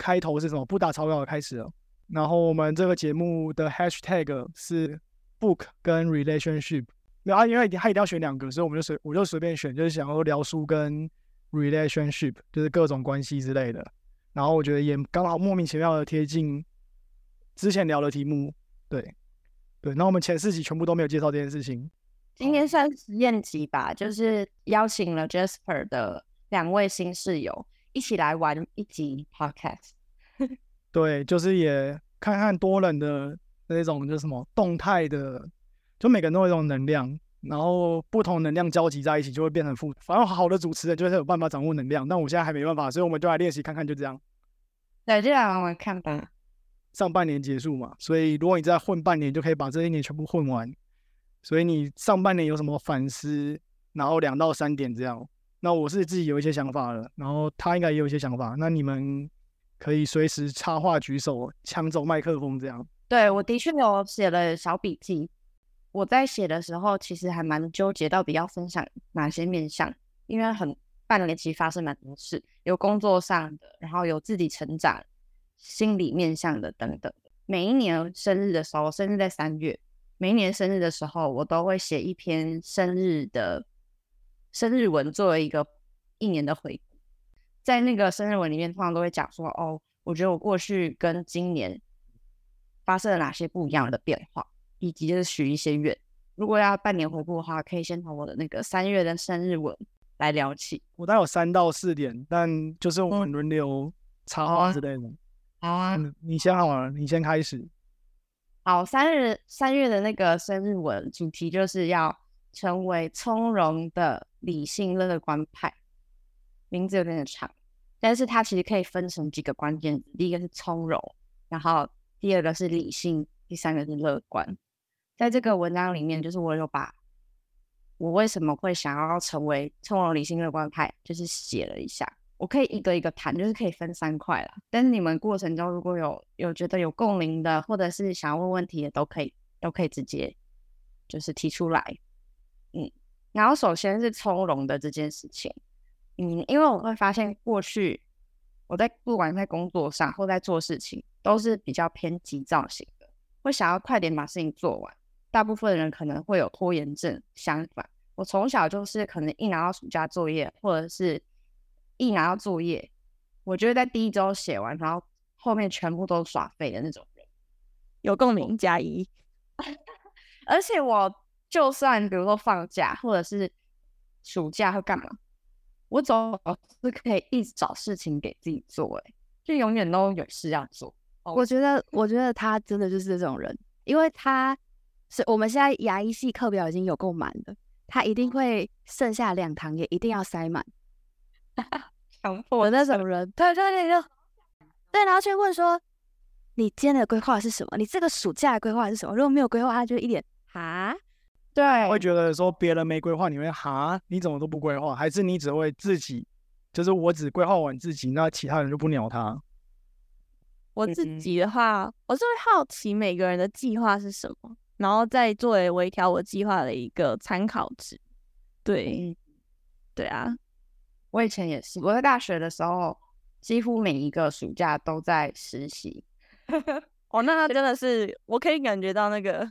开头是什么？不打草稿的开始了。然后我们这个节目的 hashtag 是 book 跟 relationship。没有啊，因为他一定要选两个，所以我们就随我就随便选，就是想要聊书跟 relationship，就是各种关系之类的。然后我觉得也刚好莫名其妙的贴近之前聊的题目。对对，那我们前四集全部都没有介绍这件事情。今天算实验集吧，就是邀请了 Jasper 的两位新室友一起来玩一集 podcast。对，就是也看看多人的那种，就是什么动态的，就每个人都有一种能量，然后不同能量交集在一起，就会变成负。反正好的主持人就是有办法掌握能量，但我现在还没办法，所以我们就来练习看看，就这样。对，就来玩玩看吧。上半年结束嘛，所以如果你再混半年，就可以把这一年全部混完。所以你上半年有什么反思？然后两到三点这样。那我是自己有一些想法了，然后他应该也有一些想法。那你们。可以随时插话举手，抢走麦克风这样。对我的确有写了小笔记。我在写的时候，其实还蛮纠结，到底要分享哪些面向，因为很半年其实发生蛮多事，有工作上的，然后有自己成长、心理面向的等等。每一年生日的时候，生日在三月，每一年生日的时候，我都会写一篇生日的生日文，作为一个一年的回顾。在那个生日文里面，通常都会讲说：“哦，我觉得我过去跟今年发生了哪些不一样的变化，以及就是许一些愿。如果要半年回顾的话，可以先从我的那个三月的生日文来聊起。我大概有三到四点，但就是我们轮流插话之类的。好啊，你先好了，你先开始。好，三日三月的那个生日文主题就是要成为从容的理性乐观派。”名字有点长，但是它其实可以分成几个关键字。第一个是从容，然后第二个是理性，第三个是乐观。在这个文章里面，就是我有把我为什么会想要成为从容、理性、乐观派，就是写了一下。我可以一个一个谈，就是可以分三块啦。但是你们过程中如果有有觉得有共鸣的，或者是想要问问题的，都可以都可以直接就是提出来。嗯，然后首先是从容的这件事情。嗯，因为我会发现过去我在不管在工作上或在做事情，都是比较偏急躁型的，会想要快点把事情做完。大部分人可能会有拖延症，相反，我从小就是可能一拿到暑假作业或者是一拿到作业，我就会在第一周写完，然后后面全部都耍废的那种人。有共鸣加一，而且我就算比如说放假或者是暑假会干嘛？我总是可以一直找事情给自己做，哎，就永远都有事要做。我觉得，我觉得他真的就是这种人，因为他是我们现在牙医系课表已经有够满了，他一定会剩下两堂也一定要塞满。强迫我那种人，对对对，就对，然后去问说，你今天的规划是什么？你这个暑假的规划是什么？如果没有规划，他就一脸哈。对，会觉得说别人没规划，你会哈？你怎么都不规划？还是你只会自己？就是我只规划完自己，那其他人就不鸟他。我自己的话，我是会好奇每个人的计划是什么，然后再作为微调我计划的一个参考值。对，对啊，我以前也是，我在大学的时候，几乎每一个暑假都在实习。哦，那真的是，我可以感觉到那个。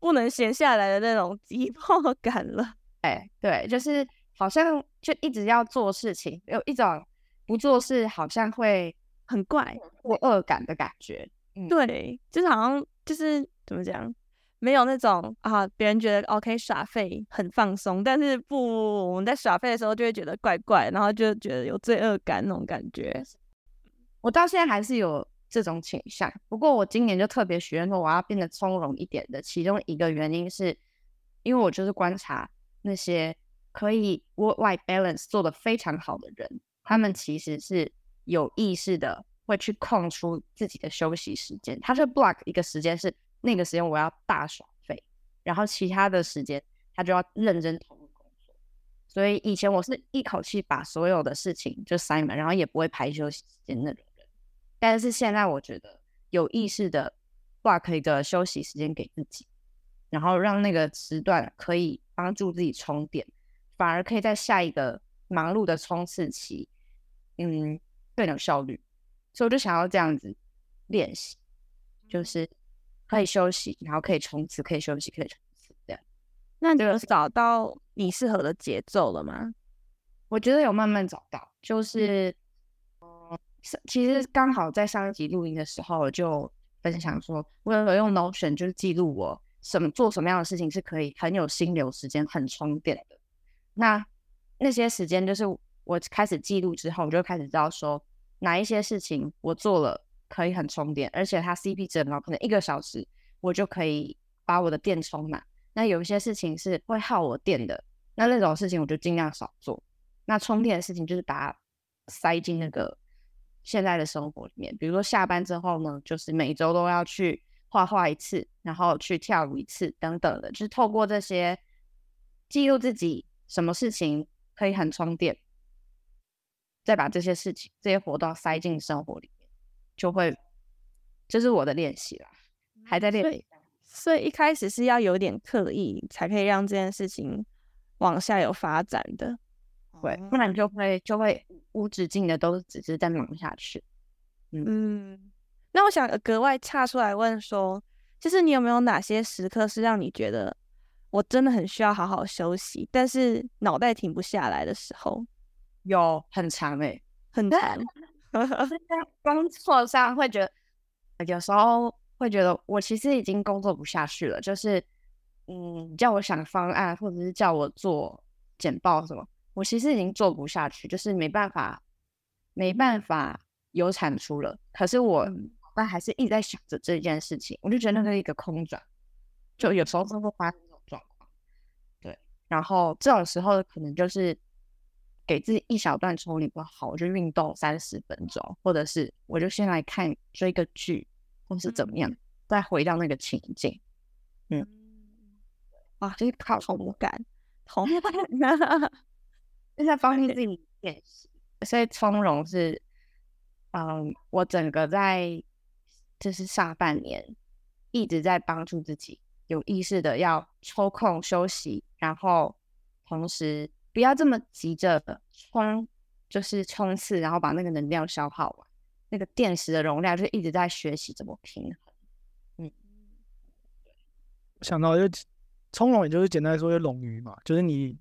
不能闲下来的那种急迫感了，哎，对，就是好像就一直要做事情，有一种不做事好像会很怪、过恶感的感觉。嗯对，就是好像就是怎么讲，没有那种啊，别人觉得 OK 耍废很放松，但是不，我们在耍废的时候就会觉得怪怪，然后就觉得有罪恶感那种感觉。我到现在还是有。这种倾向，不过我今年就特别许愿说我要变得从容一点的。其中一个原因是，因为我就是观察那些可以 work-life balance 做的非常好的人，他们其实是有意识的会去空出自己的休息时间。他是 block 一个时间是那个时间我要大耍废，然后其他的时间他就要认真投入工作。所以以前我是一口气把所有的事情就塞满，然后也不会排休息时间那种。但是现在我觉得有意识的划可一个休息时间给自己，然后让那个时段可以帮助自己充电，反而可以在下一个忙碌的冲刺期，嗯，更有效率。所以我就想要这样子练习，就是可以休息，然后可以冲刺，可以休息，可以冲刺，这样。那你有找到你适合的节奏了吗？我觉得有慢慢找到，就是其实刚好在上一集录音的时候我就分享说，我有用 Notion 就是记录我什么做什么样的事情是可以很有心流时间、很充电的。那那些时间就是我开始记录之后，我就开始知道说哪一些事情我做了可以很充电，而且它 CP 值很高，可能一个小时我就可以把我的电充满。那有一些事情是会耗我电的，那那种事情我就尽量少做。那充电的事情就是把它塞进那个现在的生活里面，比如说下班之后呢，就是每周都要去画画一次，然后去跳舞一次等等的，就是透过这些记录自己什么事情可以很充电，再把这些事情、这些活动塞进生活里面，就会这、是我的练习啦，还在练习。所以一开始是要有点刻意，才可以让这件事情往下有发展的。对，不然就会就会无止境的都只是在忙下去。嗯，那我想呃格外岔出来问说，就是你有没有哪些时刻是让你觉得我真的很需要好好休息，但是脑袋停不下来的时候，有很长诶、很长。工作上会觉得，有时候会觉得我其实已经工作不下去了，就是嗯，叫我想方案，或者是叫我做简报什么，我其实已经做不下去，就是没办法，没办法有产出了。可是我但还是一直在想着这件事情，我就觉得那是一个空转，就有时候真的会发生这种状况。对，然后这种时候可能就是给自己一小段抽离不好，我就运动三十分钟，或者是我就先来看追个剧，或是怎么样，再回到那个情境，嗯哇，这是靠同感，同感。就在帮助自己练习。所以从容是，嗯，我整个在就是上半年一直在帮助自己有意识的要抽空休息，然后同时不要这么急着冲，就是冲刺，然后把那个能量消耗完，那个电池的容量就一直在学习怎么平衡。嗯想到就从容，也就是简单来说，就冗余嘛，就是你，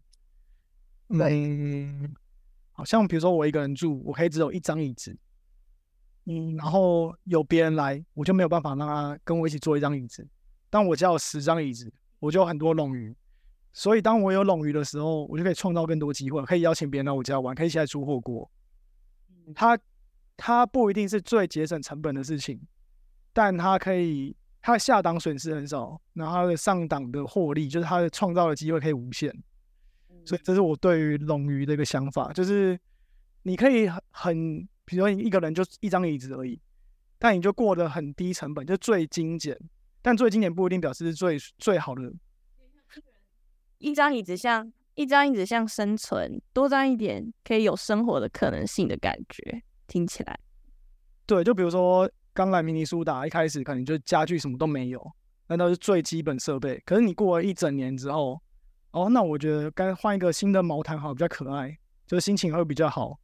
嗯，好像比如说我一个人住，我可以只有一张椅子，嗯，然后有别人来，我就没有办法让他跟我一起坐一张椅子。但我家有十张椅子，我就有很多冗余，所以当我有冗余的时候，我就可以创造更多机会，可以邀请别人来我家玩，可以一起来煮火锅。它它不一定是最节省成本的事情，但它可以，它的下档损失很少，然后它的上档的获利，就是它的创造的机会可以无限。所以这是我对于冗余的一个想法，就是你可以很很，比如说你一个人就一张椅子而已，但你就过得很低成本，就最精简。但最精简不一定表示是最最好的。一张椅子像一张椅子像生存，多张一点可以有生活的可能性的感觉，听起来。对，就比如说刚来明尼苏达，一开始可能就家具什么都没有，那都是最基本设备。可是你过了一整年之后，哦，那我觉得该换一个新的毛毯好，比较可爱，就是心情会比较好。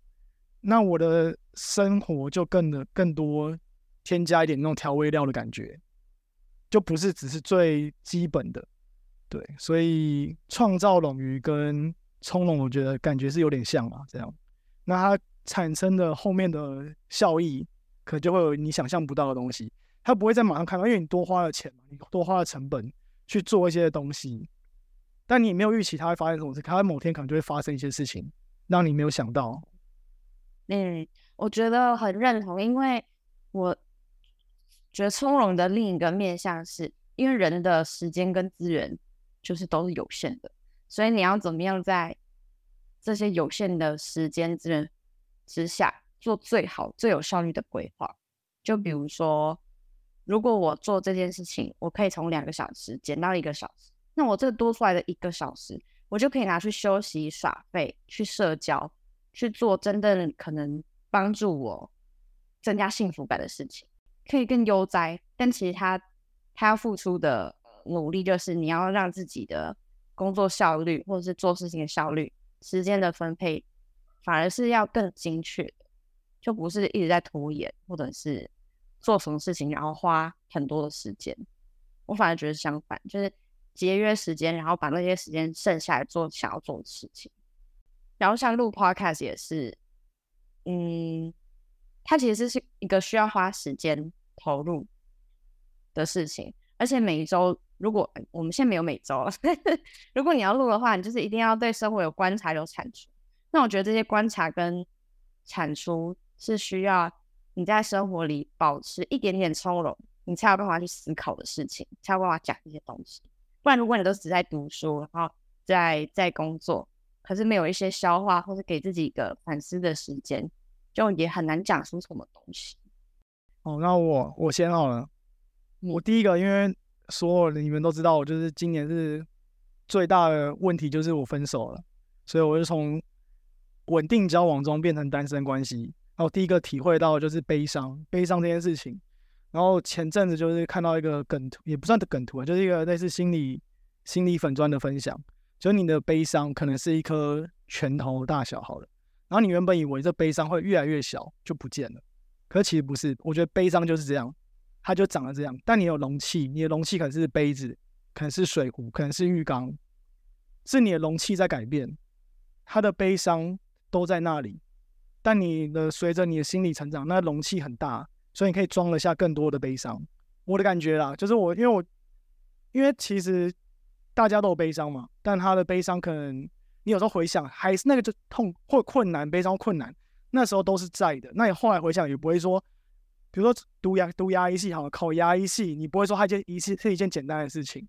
那我的生活就更的更多添加一点那种调味料的感觉，就不是只是最基本的。对，所以创造冗余跟从容，我觉得感觉是有点像嘛，这样。那它产生的后面的效益，可就会有你想象不到的东西。它不会在马上看到，因为你多花了钱嘛，你多花了成本去做一些东西，但你没有预期它会发生什么事，它某天可能就会发生一些事情，让你没有想到。嗯，我觉得很认同，因为我觉得从容的另一个面向是，因为人的时间跟资源就是都是有限的，所以你要怎么样在这些有限的时间资源之下做最好、最有效率的规划。就比如说，如果我做这件事情，我可以从两个小时减到一个小时，那我这多出来的一个小时，我就可以拿去休息、耍废、去社交。去做真正可能帮助我增加幸福感的事情，可以更悠哉。但其实他他要付出的努力，就是你要让自己的工作效率，或者是做事情的效率、时间的分配，反而是要更精确的。就不是一直在拖延，或者是做什么事情然后花很多的时间。我反而觉得相反，就是节约时间，然后把那些时间剩下来做想要做的事情。然后像录 podcast 也是，嗯，它其实是一个需要花时间投入的事情，而且每一周，如果我们现在没有每周了，如果你要录的话，你就是一定要对生活有观察、有产出。那我觉得这些观察跟产出是需要你在生活里保持一点点从容，你才有办法去思考的事情，才有办法讲这些东西。不然，如果你都只在读书，然后在在工作，可是没有一些消化或者给自己一个反思的时间，就也很难讲出什么东西。哦，那我我先好了。我第一个，因为所有你们都知道，我就是今年是最大的问题就是我分手了，所以我就从稳定交往中变成单身关系。然后第一个体会到就是悲伤，悲伤这件事情。然后前阵子就是看到一个梗图，也不算的梗图啊，就是一个类似心理心理粉砖的分享。就是你的悲伤可能是一颗拳头大小好了，然后你原本以为这悲伤会越来越小就不见了，可是其实不是。我觉得悲伤就是这样，它就长得这样。但你有容器，你的容器可能是杯子，可能是水壶，可能是浴缸，是你的容器在改变，它的悲伤都在那里。但你的随着你的心理成长，那容器很大，所以你可以装得下更多的悲伤。我的感觉啦，就是我因为我因为其实。大家都有悲伤嘛，但他的悲伤可能你有时候回想还是那个就痛或困难、悲伤困难，那时候都是在的。那你后来回想也不会说，比如说读牙读牙医系好考牙医系，你不会说它件一次是一件简单的事情。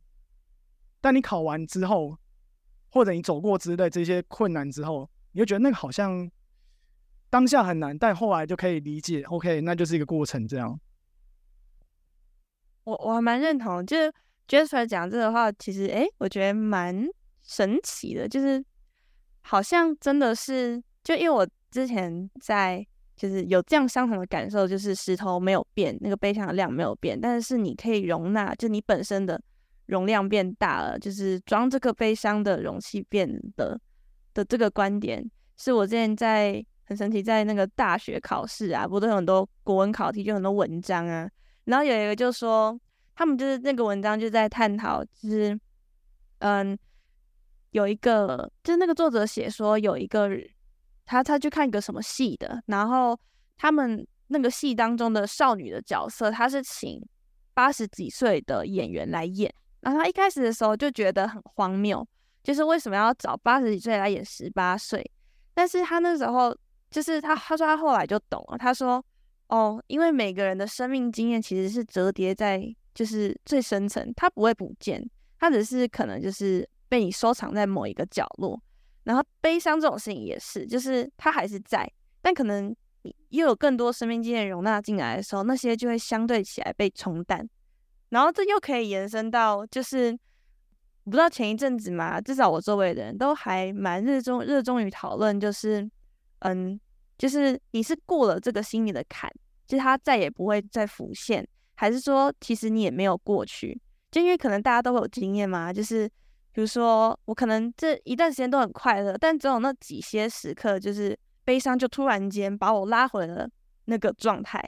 但你考完之后，或者你走过之类这些困难之后，你就觉得那个好像当下很难，但后来就可以理解。OK，那就是一个过程这样。我我还蛮认同，就是。j e s p e r 讲这个话，其实哎，我觉得蛮神奇的，就是好像真的是，就因为我之前在就是有这样相同的感受，就是石头没有变，那个悲伤的量没有变，但是你可以容纳，就你本身的容量变大了，就是装这个悲伤的容器变的的这个观点，是我之前在很神奇，在那个大学考试啊，不都有很多国文考题，就很多文章啊，然后有一个就说。他们就是那个文章就在探讨，就是嗯，有一个就是那个作者写说有一个他他去看一个什么戏的，然后他们那个戏当中的少女的角色，他是请八十几岁的演员来演，然后他一开始的时候就觉得很荒谬，就是为什么要找八十几岁来演十八岁？但是他那时候就是他他说他后来就懂了，他说哦，因为每个人的生命经验其实是折叠在。就是最深层，它不会不见，它只是可能就是被你收藏在某一个角落。然后悲伤这种事情也是，就是它还是在，但可能又有更多生命经验容纳进来的时候，那些就会相对起来被冲淡。然后这又可以延伸到，就是不知道前一阵子嘛，至少我周围的人都还蛮热衷热衷于讨论，就是嗯，就是你是过了这个心里的坎，就是它再也不会再浮现。还是说，其实你也没有过去，就因为可能大家都会有经验嘛，就是比如说我可能这一段时间都很快乐，但总有那几些时刻，就是悲伤就突然间把我拉回了那个状态。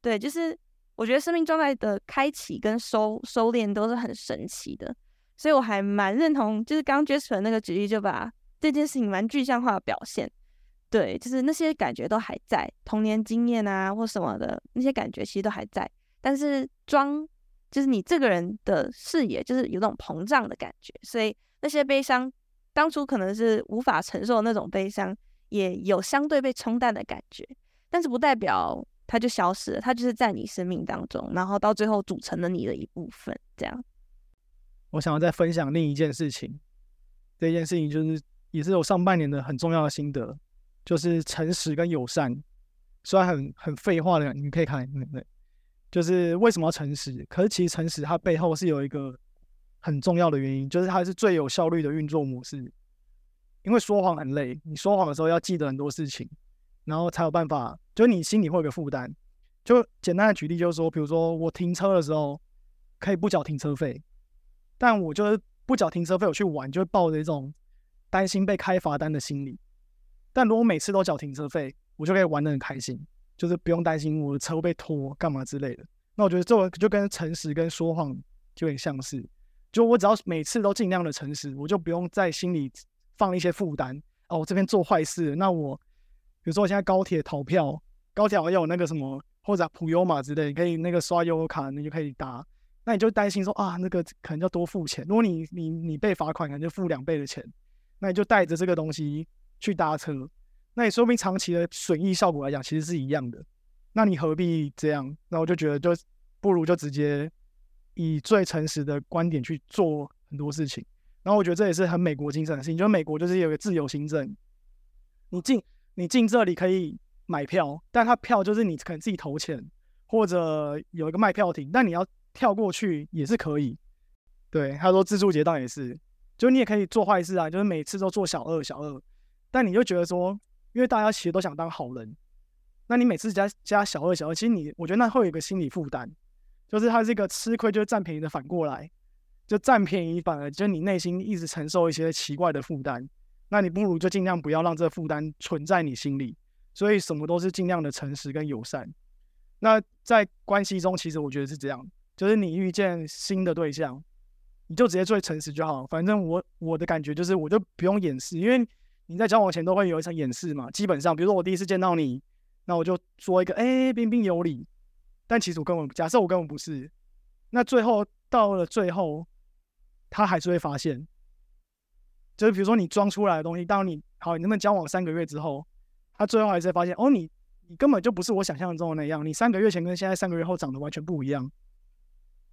对，就是我觉得生命状态的开启跟收收敛都是很神奇的，所以我还蛮认同，就是刚 j a s p e 那个举例，就把这件事情蛮具象化的表现。对，就是那些感觉都还在，童年经验啊或什么的那些感觉其实都还在。但是装就是你这个人的视野，就是有种膨胀的感觉，所以那些悲伤当初可能是无法承受那种悲伤，也有相对被冲淡的感觉。但是不代表它就消失了，它就是在你生命当中，然后到最后组成了你的一部分。这样，我想要再分享另一件事情，这件事情就是也是有上半年的很重要的心得，就是诚实跟友善。虽然很很废话的，你可以看，对对。就是为什么要诚实？可是其实诚实它背后是有一个很重要的原因，就是它是最有效率的运作模式。因为说谎很累，你说谎的时候要记得很多事情，然后才有办法，就你心里会有个负担。就简单的举例就是说，比如说我停车的时候可以不缴停车费，但我就是不缴停车费我去玩，就会抱着一种担心被开罚单的心理。但如果每次都缴停车费，我就可以玩得很开心。就是不用担心我的车会被拖干嘛之类的。那我觉得这就跟诚实跟说谎就很像是，就我只要每次都尽量的诚实，我就不用在心里放一些负担。哦，我这边做坏事，那我比如说我现在高铁逃票，高铁好像有那个什么或者普优码之类，可以那个刷悠卡，你就可以搭。那你就担心说啊，那个可能要多付钱。如果你你你被罚款，可能就付两倍的钱。那你就带着这个东西去搭车，那你说明长期的损益效果来讲，其实是一样的。那你何必这样？那我就觉得，就不如就直接以最诚实的观点去做很多事情。然后我觉得这也是很美国精神的事情，就是美国就是有个自由行政，你进你进这里可以买票，但他票就是你可能自己投钱，或者有一个卖票亭，但你要跳过去也是可以。对，他说自助结账也是。就你也可以做坏事啊，就是每次都做小二小二，但你就觉得说，因为大家其实都想当好人，那你每次加加小二小二，其实你我觉得那会有一个心理负担，就是它是一个吃亏就是占便宜的反过来，就占便宜反而就你内心一直承受一些奇怪的负担，那你不如就尽量不要让这负担存在你心里，所以什么都是尽量的诚实跟友善。那在关系中，其实我觉得是这样，就是你遇见新的对象。你就直接最诚实就好了，反正我我的感觉就是，我就不用掩饰，因为你在交往前都会有一层掩饰嘛。基本上，比如说我第一次见到你，那我就说一个哎彬彬有礼，但其实我根本假设我根本不是。那最后到了最后，他还是会发现，就是比如说你装出来的东西，当你好，你能不能交往三个月之后，他最后还是会发现，哦，你你根本就不是我想象中的那样，你三个月前跟现在三个月后长得完全不一样。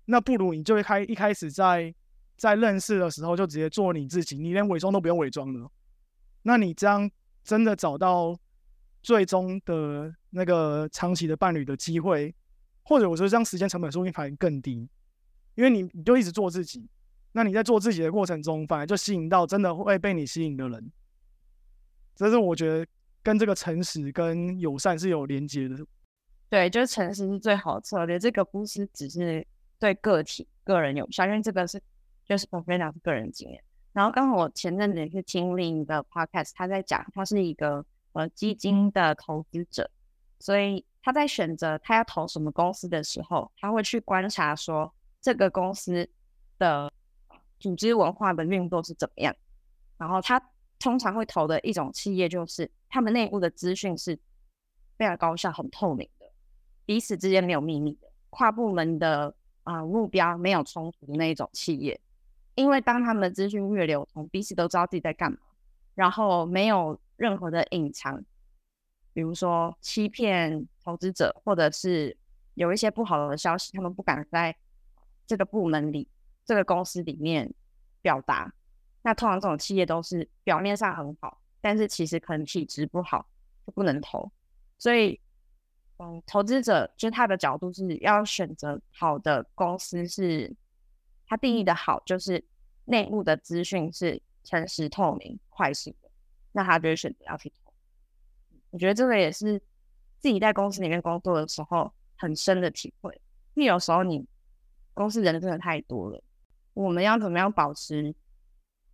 那不如你就会开一开始在。在认识的时候就直接做你自己，你连伪装都不用伪装了。那你这样真的找到最终的那个长期的伴侣的机会，或者我说这样时间成本说不定反而更低，因为你你就一直做自己。那你在做自己的过程中，反而就吸引到真的会被你吸引的人。这是我觉得跟这个诚实跟友善是有连接的。对，就是诚实是最好的策略。这个不是只是对个体个人有效，因为这个是。就是我分享个人经验，然后刚好我前阵子也是听另一个 podcast，他在讲他是一个呃基金的投资者，所以他在选择他要投什么公司的时候，他会去观察说这个公司的组织文化的运作是怎么样，然后他通常会投的一种企业就是他们内部的资讯是非常高效、很透明的，彼此之间没有秘密的，跨部门的啊目标没有冲突的那一种企业。因为当他们的资讯越流通，彼此都知道自己在干嘛，然后没有任何的隐藏，比如说欺骗投资者，或者是有一些不好的消息，他们不敢在这个部门里、这个公司里面表达。那通常这种企业都是表面上很好，但是其实可能体质不好，就不能投。所以，嗯，投资者就是他的角度是要选择好的公司是。他定义的好就是内部的资讯是诚实透明、快速的，那他就会选择要去投。我觉得这个也是自己在公司里面工作的时候很深的体会，因为有时候你公司人真的太多了，我们要怎么样保持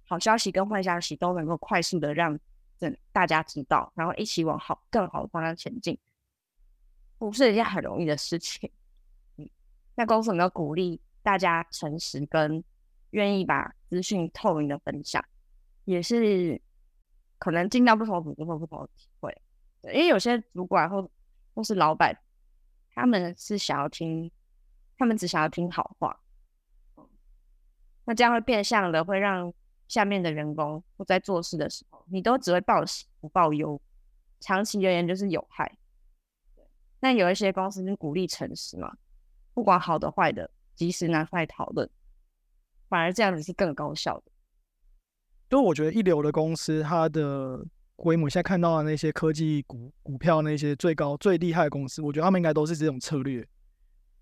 好消息跟坏消息都能够快速的让整大家知道，然后一起往好更好的方向前进，不是一件很容易的事情。嗯，那公司有没有鼓励？大家诚实跟愿意把资讯透明的分享，也是可能进到不同组织会不同的体会。对，因为有些主管或或是老板，他们是想要听，他们只想要听好话。那这样会变相的会让下面的员工或在做事的时候，你都只会报喜不报忧，长期而言就是有害。那有一些公司是鼓励诚实嘛，不管好的坏的。及时拿出来讨论，反而这样子是更高效的。就我觉得一流的公司，它的规模现在看到的那些科技股股票，那些最高最厉害的公司，我觉得他们应该都是这种策略，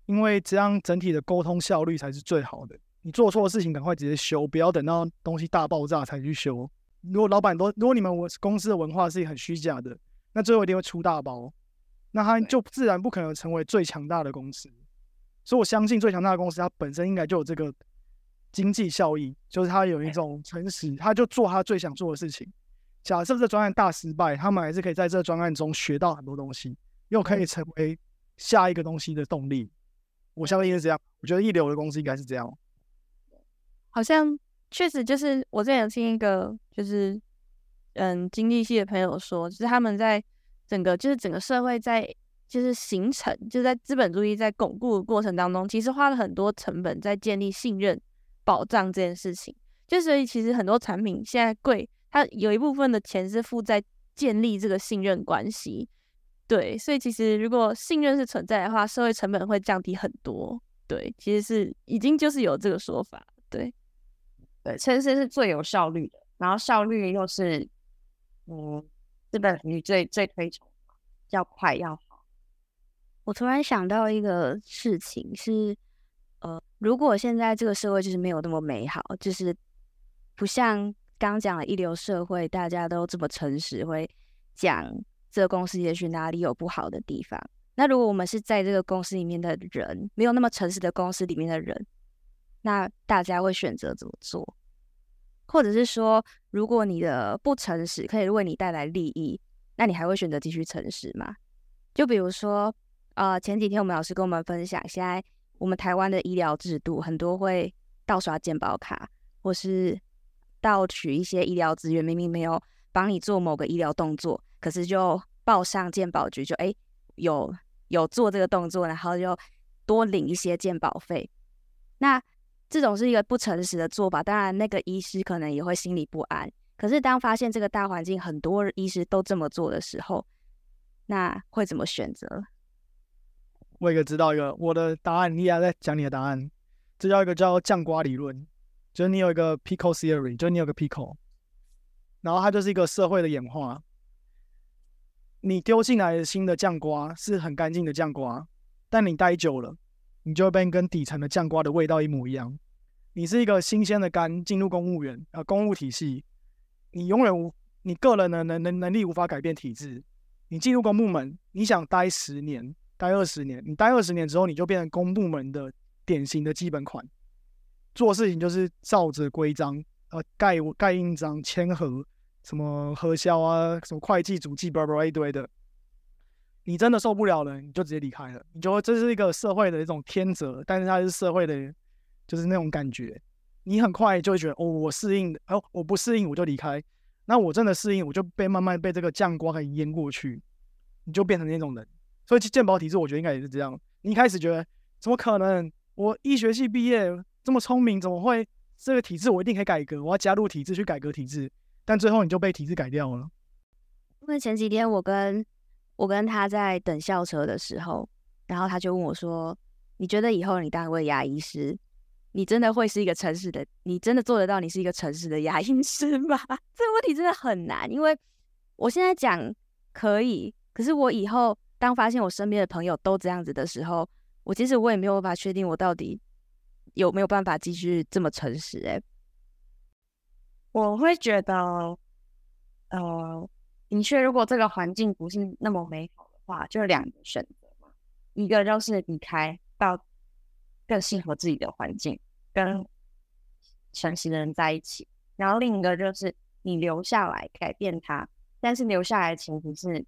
因为这样整体的沟通效率才是最好的。你做错事情，赶快直接修，不要等到东西大爆炸才去修。如果老板都，如果你们我公司的文化是很虚假的，那最后一定会出大包，那他就自然不可能成为最强大的公司。所以我相信最强大的公司，它本身应该就有这个经济效益，就是它有一种诚实，它就做它最想做的事情。假设这专案大失败，他们还是可以在这专案中学到很多东西，又可以成为下一个东西的动力。我相信是这样，我觉得一流的公司应该是这样。好像确实就是我之前有听一个就是嗯经济系的朋友说，就是他们在整个就是整个社会在就是形成，就在资本主义在巩固的过程当中，其实花了很多成本在建立信任保障这件事情。就所以其实很多产品现在贵，它有一部分的钱是付在建立这个信任关系。对，所以其实如果信任是存在的话，社会成本会降低很多。对，其实是已经就是有这个说法。对，对，诚实是最有效率的，然后效率又是嗯资本主义最最推崇，要快要好。我突然想到一个事情是，呃，如果现在这个社会就是没有那么美好，就是不像刚讲的一流社会，大家都这么诚实，会讲。这个公司也许哪里有不好的地方？那如果我们是在这个公司里面的人，没有那么诚实的公司里面的人，那大家会选择怎么做？或者是说，如果你的不诚实可以为你带来利益，那你还会选择继续诚实吗？就比如说，呃，前几天我们老师跟我们分享，现在我们台湾的医疗制度很多会盗刷健保卡，或是盗取一些医疗资源，明明没有帮你做某个医疗动作。可是就报上健保局，就哎有有做这个动作，然后就多领一些鉴保费。那这种是一个不诚实的做法，当然那个医师可能也会心里不安。可是当发现这个大环境很多医师都这么做的时候，那会怎么选择？我一个知道一个我的答案，你也在讲你的答案。这叫一个叫酱瓜理论，就是你有一个 pickle theory，就是你有个 pickle，然后它就是一个社会的演化。你丢进来的新的酱瓜是很干净的酱瓜，但你待久了，你就会变跟底层的酱瓜的味道一模一样。你是一个新鲜的肝进入公务员啊，公务体系，你永远无你个人的能能能力无法改变体制。你进入公部门，你想待十年、待二十年，你待二十年之后，你就变成公部门的典型的基本款，做事情就是照着规章，呃，盖盖印章、签合。什么核销啊，什么会计、主计，叭叭一堆的。你真的受不了了，你就直接离开了。你觉得这是一个社会的一种天责，但是它是社会的，就是那种感觉。你很快就会觉得，哦，我适应，哦，我不适应，我就离开。那我真的适应，我就被慢慢被这个酱瓜给淹过去，你就变成那种人。所以鉴宝体制，我觉得应该也是这样。你一开始觉得，怎么可能？我医学系毕业，这么聪明，怎么会这个体制我一定可以改革？我要加入体制去改革体制。但最后你就被体制改掉了。因为前几天我跟我跟他在等校车的时候，然后他就问我说：“你觉得以后你当一位牙医师，你真的会是一个诚实的？你真的做得到？你是一个诚实的牙医师吗？” 这个问题真的很难，因为我现在讲可以，可是我以后当发现我身边的朋友都这样子的时候，我其实我也没有办法确定我到底有没有办法继续这么诚实。哎。我会觉得，呃，的确，如果这个环境不是那么美好的话，就两个选择嘛。一个就是离开到更适合自己的环境，跟诚实的人在一起；然后另一个就是你留下来改变他，但是留下来的前提是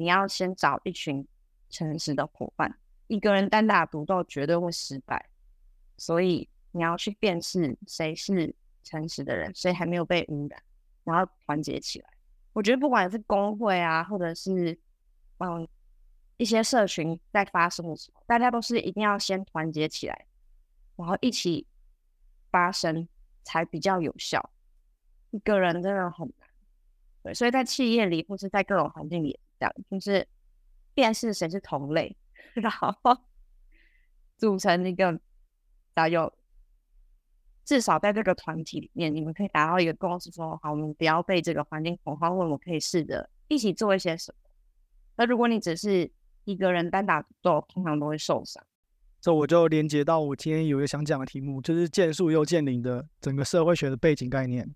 你要先找一群诚实的伙伴。一个人单打独斗绝对会失败，所以你要去辨识谁是。诚实的人，所以还没有被污染，然后团结起来。我觉得不管是工会啊，或者是嗯一些社群在发生的时候，大家都是一定要先团结起来，然后一起发声才比较有效。一个人真的很难，对，所以在企业里或是在各种环境里这样，就是辨识谁是同类，然后组成一个大有。至少在这个团体里面，你们可以达到一个共识，说好，我们不要被这个环境恐慌，我们可以试着一起做一些什么。那如果你只是一个人单打独斗，通常都会受伤。这我就连接到我今天有一个想讲的题目，就是见树又见林的整个社会学的背景概念。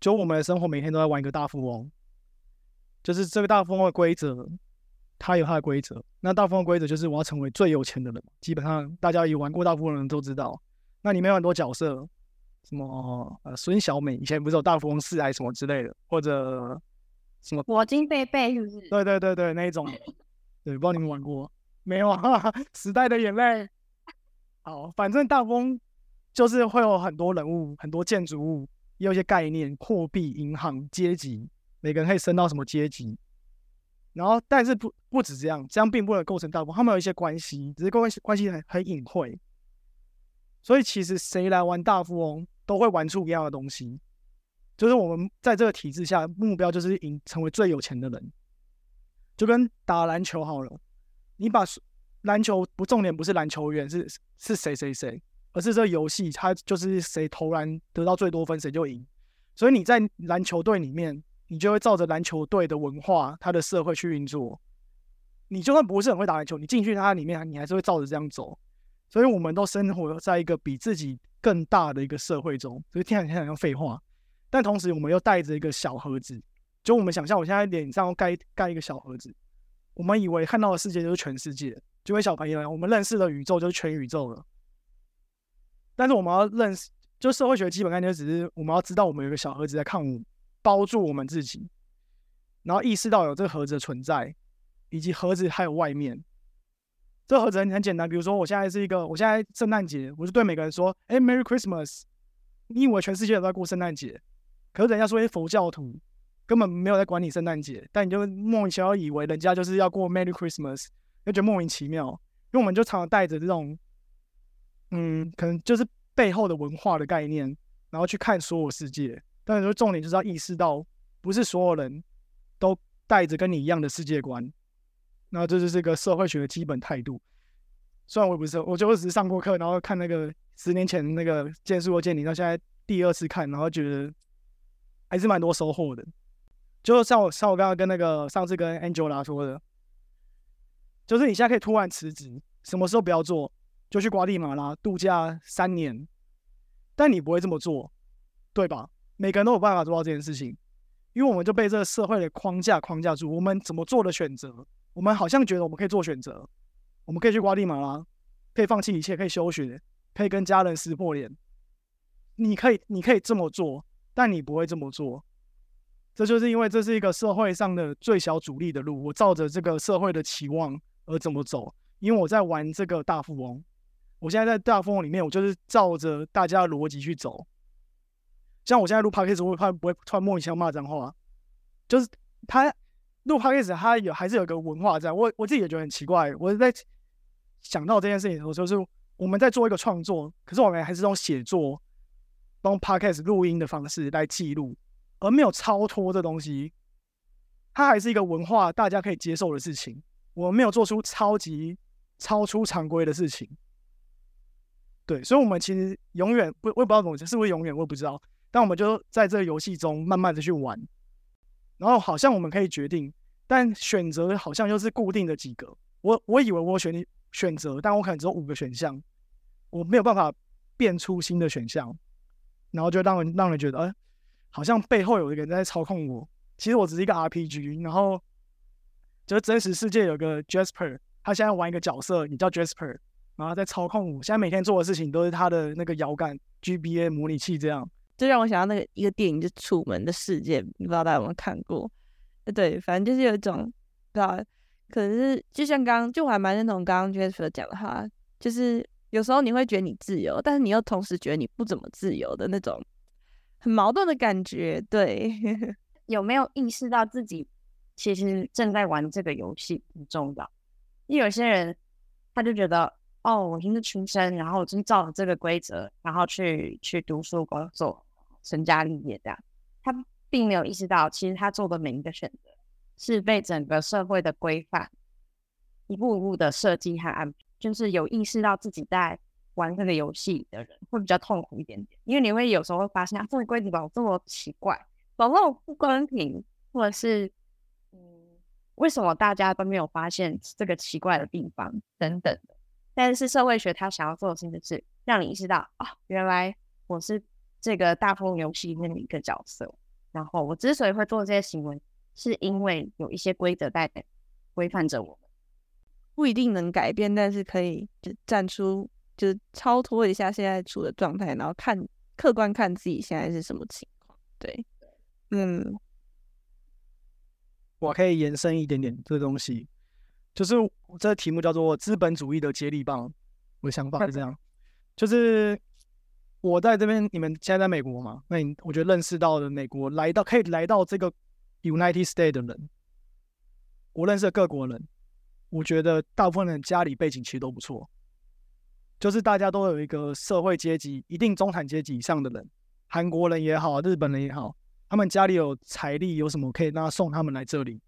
就我们的生活每天都在玩一个大富翁，就是这个大富翁的规则，它有它的规则。那大富翁规则就是我要成为最有钱的人，基本上大家有玩过大富翁的人都知道。那里面有很多角色，什么呃孙小美以前不是有大富翁四还是什么之类的，或者什么？火金贝贝是不是？对对对对，那一种。对，不知道你们玩过没有啊？时代的眼泪。好，反正大风就是会有很多人物、很多建筑物，也有一些概念，货币、银行、阶级，每个人可以升到什么阶级。然后，但是不不止这样，这样并不能构成大风，他们有一些关系，只是关系关系很很隐晦。所以其实谁来玩大富翁，都会玩出一样的东西，就是我们在这个体制下，目标就是赢，成为最有钱的人。就跟打篮球好了，你把篮球不重点不是篮球员是是谁谁谁，而是这个游戏它就是谁投篮得到最多分谁就赢。所以你在篮球队里面，你就会照着篮球队的文化、它的社会去运作。你就算不是很会打篮球，你进去它里面，你还是会照着这样走。所以我们都生活在一个比自己更大的一个社会中，所以听起来像废话，但同时我们又带着一个小盒子。就我们想象，我现在脸上盖盖一个小盒子，我们以为看到的世界就是全世界，就跟小朋友，我们认识的宇宙就是全宇宙了。但是我们要认识，就社会学基本概念，只是我们要知道我们有个小盒子在看我，包住我们自己，然后意识到有这个盒子的存在，以及盒子还有外面。这盒子很很简单，比如说我现在是一个，我现在圣诞节，我就对每个人说：“哎，Merry Christmas！” 你以为全世界都在过圣诞节，可是人家说是佛教徒。根本没有在管你圣诞节，但你就莫名其妙以为人家就是要过 Merry Christmas，就觉得莫名其妙。因为我们就常常带着这种，嗯，可能就是背后的文化的概念，然后去看所有世界。但是重点就是要意识到，不是所有人都带着跟你一样的世界观。那这就是个社会学的基本态度。虽然我也不是，我就只是上过课，然后看那个十年前那个《剑术和剑灵》，到现在第二次看，然后觉得还是蛮多收获的。就像我像我刚刚跟那个上次跟 Angela 说的，就是你现在可以突然辞职，什么时候不要做，就去瓜地马拉度假三年，但你不会这么做，对吧？每个人都有办法做到这件事情，因为我们就被这个社会的框架框架住。我们怎么做的选择，我们好像觉得我们可以做选择，我们可以去瓜地马拉，可以放弃一切，可以休学，可以跟家人撕破脸。你可以，你可以这么做，但你不会这么做。这就是因为这是一个社会上的最小阻力的路，我照着这个社会的期望而怎么走？因为我在玩这个大富翁，我现在在大富翁里面，我就是照着大家的逻辑去走。像我现在录 podcast，我怕不会突然莫名其妙骂脏话，就是他录 podcast，他有还是有个文化在。我我自己也觉得很奇怪，我在想到这件事情的时候，就是我们在做一个创作，可是我们还是用写作、帮 podcast 录音的方式来记录。而没有超脱这东西，它还是一个文化，大家可以接受的事情。我们没有做出超级超出常规的事情，对，所以，我们其实永远不，我也不知道怎么讲，是不是永远，我也不知道。但我们就在这个游戏中慢慢的去玩，然后好像我们可以决定，但选择好像又是固定的几个。我我以为我选选择，但我可能只有五个选项，我没有办法变出新的选项，然后就让人让人觉得，哎。好像背后有一个人在操控我，其实我只是一个 RPG，然后就真实世界有个 Jasper，他现在玩一个角色，你叫 Jasper，然后在操控我。现在每天做的事情都是他的那个遥感 GBA 模拟器，这样就让我想到那个一个电影，就《楚门的世界》，不知道大家有没有看过？对，反正就是有一种，不知道，可能是就像刚刚，就我还蛮认同刚刚 Jasper 讲的话，就是有时候你会觉得你自由，但是你又同时觉得你不怎么自由的那种。很矛盾的感觉，对，有没有意识到自己其实正在玩这个游戏很重要？因为有些人他就觉得，哦，我是出生，然后我就照着这个规则，然后去去读书、工作、成家立业这样，他并没有意识到，其实他做的每一个选择是被整个社会的规范一步一步的设计和安排，就是有意识到自己在。玩这个游戏的人会比较痛苦一点点，因为你会有时候会发现啊，这个规则怎么这么奇怪，怎么不公平，或者是嗯，为什么大家都没有发现这个奇怪的地方等等的。但是社会学它想要做的事情是让你意识到哦，原来我是这个大富翁游戏里面的一个角色，然后我之所以会做这些行为，是因为有一些规则在规范着我们，不一定能改变，但是可以就站出。就是超脱一下现在处的状态，然后看客观看自己现在是什么情况。对，嗯，我可以延伸一点点这东西，就是这个题目叫做资本主义的接力棒。我的想法是这样，就是我在这边，你们现在在美国嘛？那你我觉得认识到的美国来到可以来到这个 United States 的人，我认识的各国人，我觉得大部分人家里背景其实都不错，就是大家都有一个社会阶级，一定中产阶级以上的人，韩国人也好，日本人也好，他们家里有财力，有什么可以让他送他们来这里，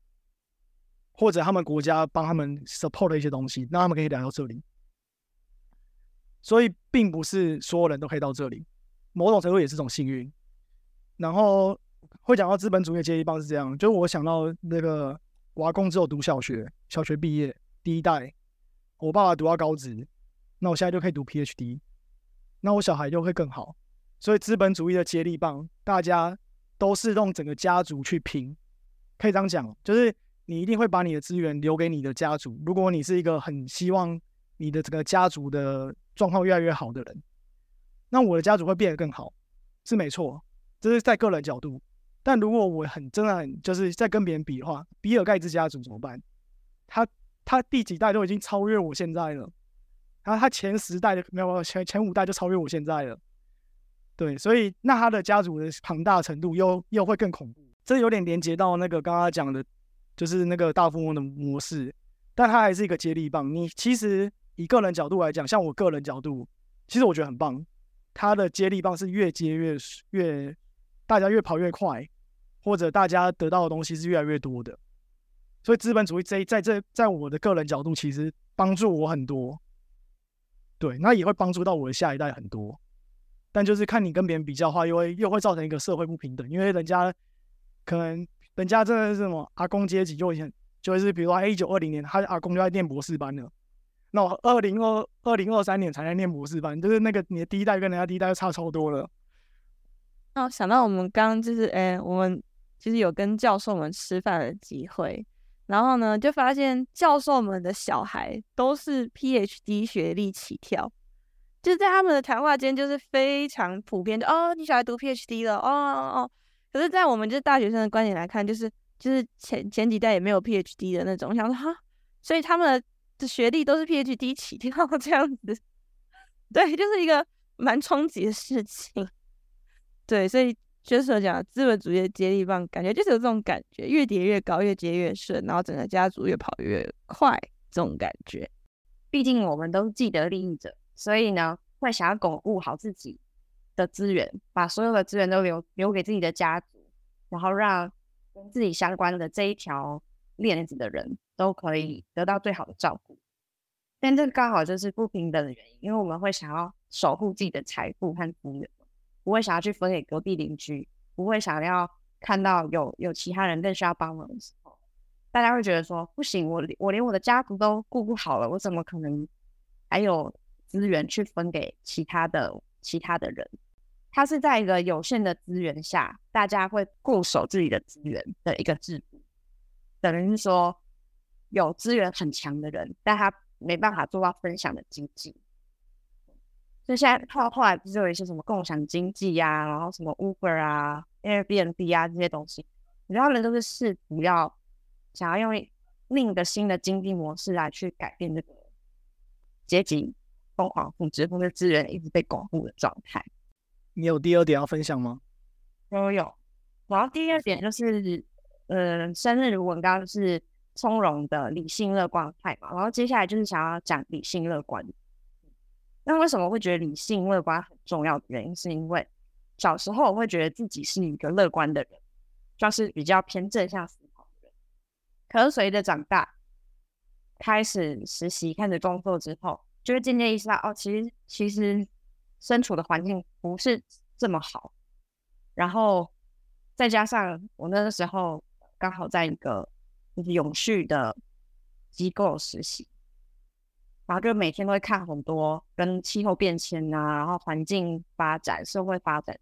或者他们国家帮他们 support 的一些东西，那他们可以来到这里。所以并不是所有人都可以到这里，某种程度也是种幸运。然后会讲到资本主义的阶级棒是这样，就是我想到那个我阿公只有读小学，小学毕业第一代，我爸爸读到高职，那我现在就可以读 PhD，那我小孩就会更好。所以资本主义的接力棒，大家都是用整个家族去拼，可以这样讲，就是你一定会把你的资源留给你的家族。如果你是一个很希望你的这个家族的状况越来越好的人，那我的家族会变得更好，是没错，这是在个人角度。但如果我很真的很就是在跟别人比的话，比尔盖茨家族怎么办？他他第几代都已经超越我现在了，然后他前十代的没有前前五代就超越我现在了。对，所以那他的家族的庞大程度又又会更恐怖。这有点连接到那个刚刚讲的，就是那个大富翁的模式，但它还是一个接力棒。你其实。以个人角度来讲，像我个人角度，其实我觉得很棒。它的接力棒是越接越越，大家越跑越快，或者大家得到的东西是越来越多的。所以资本主义这在这在我的个人角度，其实帮助我很多。对，那也会帮助到我的下一代很多。但就是看你跟别人比较的话，又会又会造成一个社会不平等，因为人家可能人家真的是什么阿公阶级，就以前就是比如说一九二零年，他阿公就在念博士班了。那我二零二二零二三年才在念博士班，就是那个你的第一代跟人家第一代差超多了。那我，想到我们刚就是，哎，我们其实有跟教授们吃饭的机会，然后呢，就发现教授们的小孩都是 PhD 学历起跳，就是在他们的谈话间就是非常普遍，就哦，你小孩读 PhD 了，哦哦哦。可是，在我们就是大学生的观点来看，就是就是前前几代也没有 PhD 的那种，想说哈，所以他们的。学历都是 PhD 起跳 这样子，对，就是一个蛮冲击的事情。对，所以就是讲资本主义的接力棒，感觉就是有这种感觉，越叠越高，越接越顺，然后整个家族越跑越快，这种感觉。毕竟我们都是既得利益者，所以呢，会想要巩固好自己的资源，把所有的资源都留留给自己的家族，然后让跟自己相关的这一条链子的人。都可以得到最好的照顾，但这刚好就是不平等的原因，因为我们会想要守护自己的财富和资源，不会想要去分给隔壁邻居，不会想要看到有有其他人更需要帮忙的时候，大家会觉得说不行，我我连我的家族都顾不好了，我怎么可能还有资源去分给其他的其他的人？它是在一个有限的资源下，大家会固守自己的资源的一个制度，等于是说。有资源很强的人，但他没办法做到分享的经济。所以现在后后来不是有一些什么共享经济呀，然后什么 Uber 啊、Airbnb 啊这些东西，你知道人都是试图要想要用另一个新的经济模式来去改变这个阶级疯狂复制或者资源一直被巩固的状态。你有第二点要分享吗？都有。然后第二点就是，呃，生日如文刚是。从容的理性乐观派嘛，然后接下来就是想要讲理性乐观。那为什么会觉得理性乐观很重要的原因，是因为小时候我会觉得自己是一个乐观的人，就是比较偏正向思考的人。可是随着长大，开始实习、开始工作之后，就会渐渐意识到，哦，其实其实身处的环境不是这么好。然后再加上我那个时候刚好在一个。就是永续的机构实习，然后就每天都会看很多跟气候变迁啊，然后环境发展、社会发展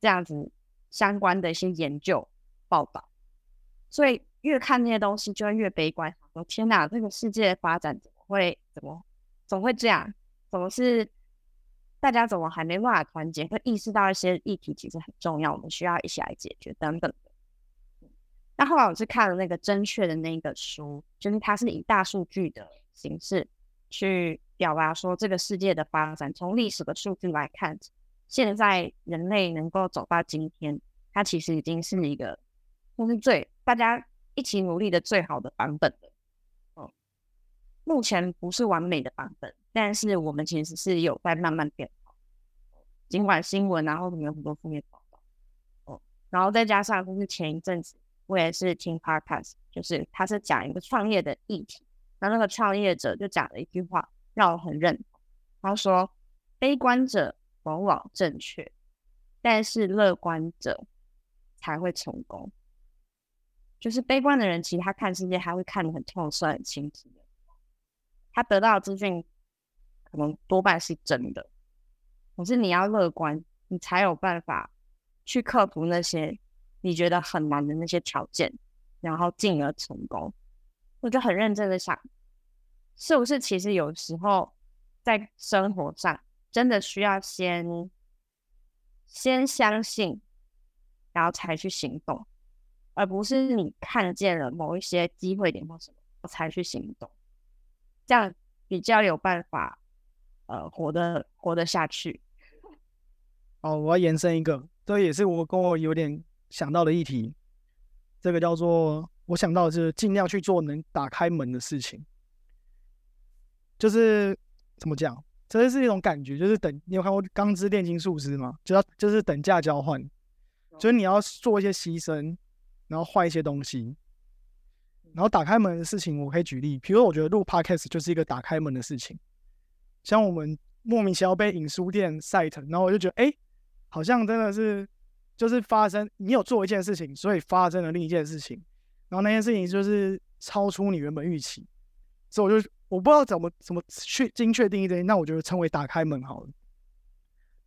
这样子相关的一些研究报道，所以越看那些东西就会越悲观，说天哪，这个世界发展怎么会怎么总会这样？怎么是大家怎么还没办法团结？会意识到一些议题其实很重要，我们需要一起来解决等等的。那后来我是看了那个正确的那个书，就是它是以大数据的形式去表达说这个世界的发展，从历史的数据来看，现在人类能够走到今天，它其实已经是一个，或是最大家一起努力的最好的版本了。嗯，目前不是完美的版本，但是我们其实是有在慢慢变好。尽管新闻然后有很多负面报道，哦，然后再加上就是前一阵子我也是听 podcast，就是他是讲一个创业的议题，然后那个创业者就讲了一句话让我很认同，他说：“悲观者往往正确，但是乐观者才会成功。”就是悲观的人，其实他看世界他会看得很透彻、很清晰的，他得到的资讯可能多半是真的。可是你要乐观，你才有办法去克服那些你觉得很难的那些条件，然后进而成功。我就很认真的想，是不是其实有时候在生活上真的需要先先相信，然后才去行动，而不是你看见了某一些机会点或什么才去行动，这样比较有办法，呃，活得活得下去。哦，我要延伸一个，这也是我跟我有点想到的议题。这个叫做我想到的是尽量去做能打开门的事情，就是怎么讲，这是一种感觉，就是等你有看过《钢之炼金术师》吗？就要就是等价交换，就是你要做一些牺牲，然后换一些东西，然后打开门的事情，我可以举例，比如说我觉得录 podcast 就是一个打开门的事情，像我们莫名其妙被影书店 cite，然后我就觉得哎。好像真的是，就是发生你有做一件事情，所以发生了另一件事情，然后那件事情就是超出你原本预期，所以我就我不知道怎么怎么去精确定义这些，那我就称为打开门好了。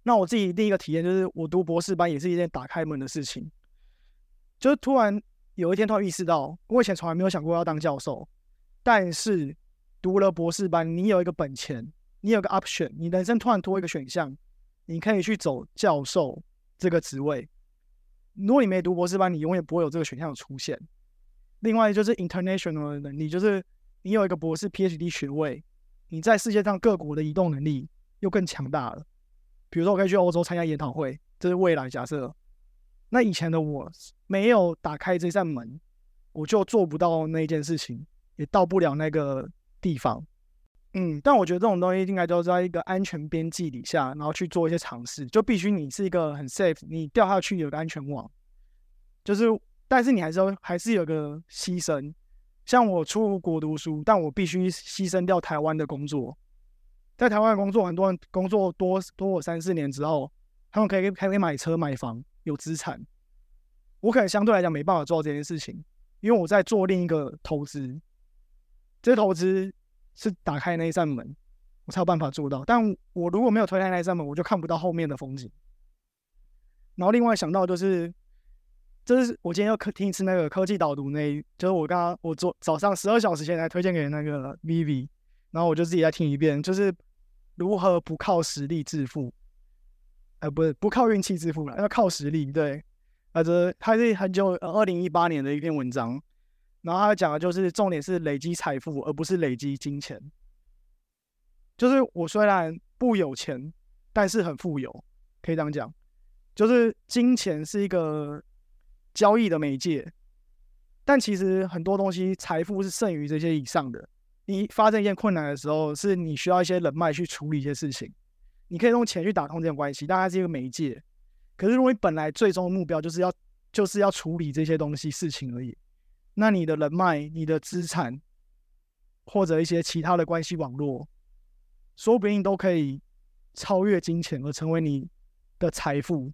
那我自己第一个体验就是我读博士班也是一件打开门的事情，就是突然有一天突然意识到，我以前从来没有想过要当教授，但是读了博士班，你有一个本钱，你有个 option，你人生突然多一个选项。你可以去走教授这个职位。如果你没读博士班，你永远不会有这个选项出现。另外就是 international 的能力，就是你有一个博士 PhD 学位，你在世界上各国的移动能力又更强大了。比如说，我可以去欧洲参加研讨会，这是未来假设。那以前的我没有打开这扇门，我就做不到那件事情，也到不了那个地方。嗯，但我觉得这种东西应该都在一个安全边际底下，然后去做一些尝试，就必须你是一个很 safe，你掉下去有个安全网，就是，但是你还是要还是有个牺牲。像我出国读书，但我必须牺牲掉台湾的工作，在台湾工作，很多人工作多多我三四年之后，他们可以可以买车买房有资产，我可能相对来讲没办法做到这件事情，因为我在做另一个投资，这投资。是打开那一扇门，我才有办法做到。但我如果没有推开那一扇门，我就看不到后面的风景。然后另外想到就是，这是我今天要听一次那个科技导读，那就是我刚刚我昨早上十二小时前才推荐给那个 Vivi，然后我就自己再听一遍，就是如何不靠实力致富，呃，不是不靠运气致富了，要靠实力。对，啊，这它是很久二零一八年的一篇文章。然后他讲的就是重点是累积财富，而不是累积金钱。就是我虽然不有钱，但是很富有，可以这样讲。就是金钱是一个交易的媒介，但其实很多东西财富是胜于这些以上的。你发生一件困难的时候，是你需要一些人脉去处理一些事情。你可以用钱去打通这种关系，但它是一个媒介。可是如果你本来最终的目标就是要就是要处理这些东西事情而已。那你的人脉、你的资产，或者一些其他的关系网络，说不定都可以超越金钱而成为你的财富。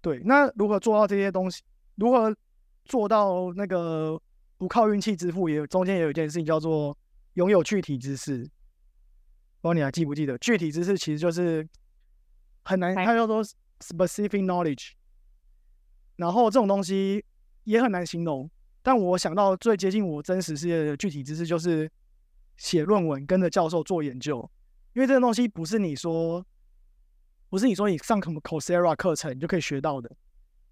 对，那如何做到这些东西？如何做到那个不靠运气致富？也中间也有一件事情叫做拥有具体知识。不知道你还记不记得？具体知识其实就是很难，它叫做 specific knowledge。然后这种东西。也很难形容，但我想到最接近我真实世界的具体知识就是写论文，跟着教授做研究。因为这个东西不是你说，不是你说你上什么 Coursera 课程你就可以学到的，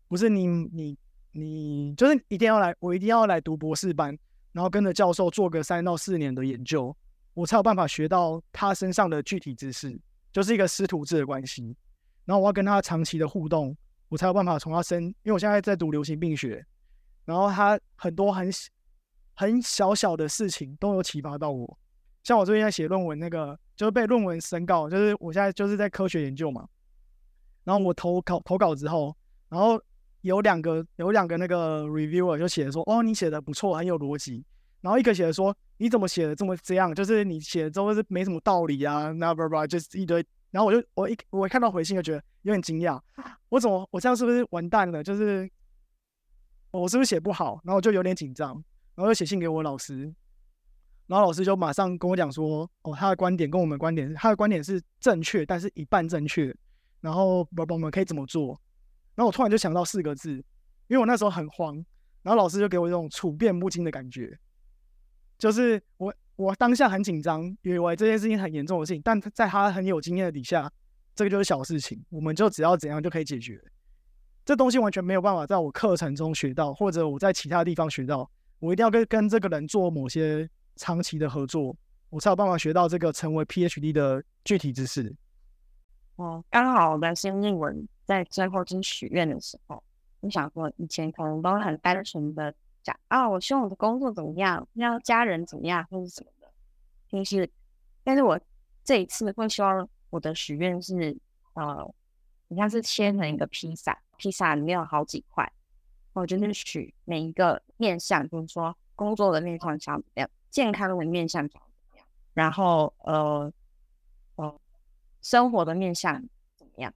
不是你你你就是一定要来，我一定要来读博士班，然后跟着教授做个三到四年的研究，我才有办法学到他身上的具体知识，就是一个师徒制的关系。然后我要跟他长期的互动，我才有办法从他身，因为我现在在读流行病学，然后他很多很很小小的事情都有启发到我。像我最近在写论文，那个就是被论文审稿，就是我现在就是在科学研究嘛。然后我投稿投稿之后，然后有两个有两个那个 reviewer 就写的说，哦，你写的不错，很有逻辑。然后一个写的说，你怎么写的这么这样？就是你写的都是没什么道理啊，那不不就是一堆。然后我就我一我看到回信就觉得有点惊讶，我怎么我这样是不是完蛋了？就是我是不是写不好？然后我就有点紧张，然后就写信给我老师，然后老师就马上跟我讲说，哦，他的观点跟我们观点，他的观点是正确，但是一半正确。然后不不，我们可以怎么做？然后我突然就想到四个字，因为我那时候很慌，然后老师就给我一种处变不惊的感觉，就是我我当下很紧张，以为这件事情很严重的事情，但在他很有经验的底下，这个就是小事情，我们就只要怎样就可以解决。这东西完全没有办法在我课程中学到，或者我在其他地方学到，我一定要跟跟这个人做某些长期的合作，我才有办法学到这个成为 PhD 的具体知识。哦，刚好我的新英文在最后去许愿的时候，我想说以前可能都很单纯的讲啊，我希望我的工作怎么样，要家人怎么样，或是什么的，平时，但是我这一次会希望我的许愿是，呃，你像是切成一个披萨，披萨里面有好几块，我就是许每一个面向，比如说工作的面向长怎么样，健康的面向长怎么样，然后呃。生活的面向怎么样？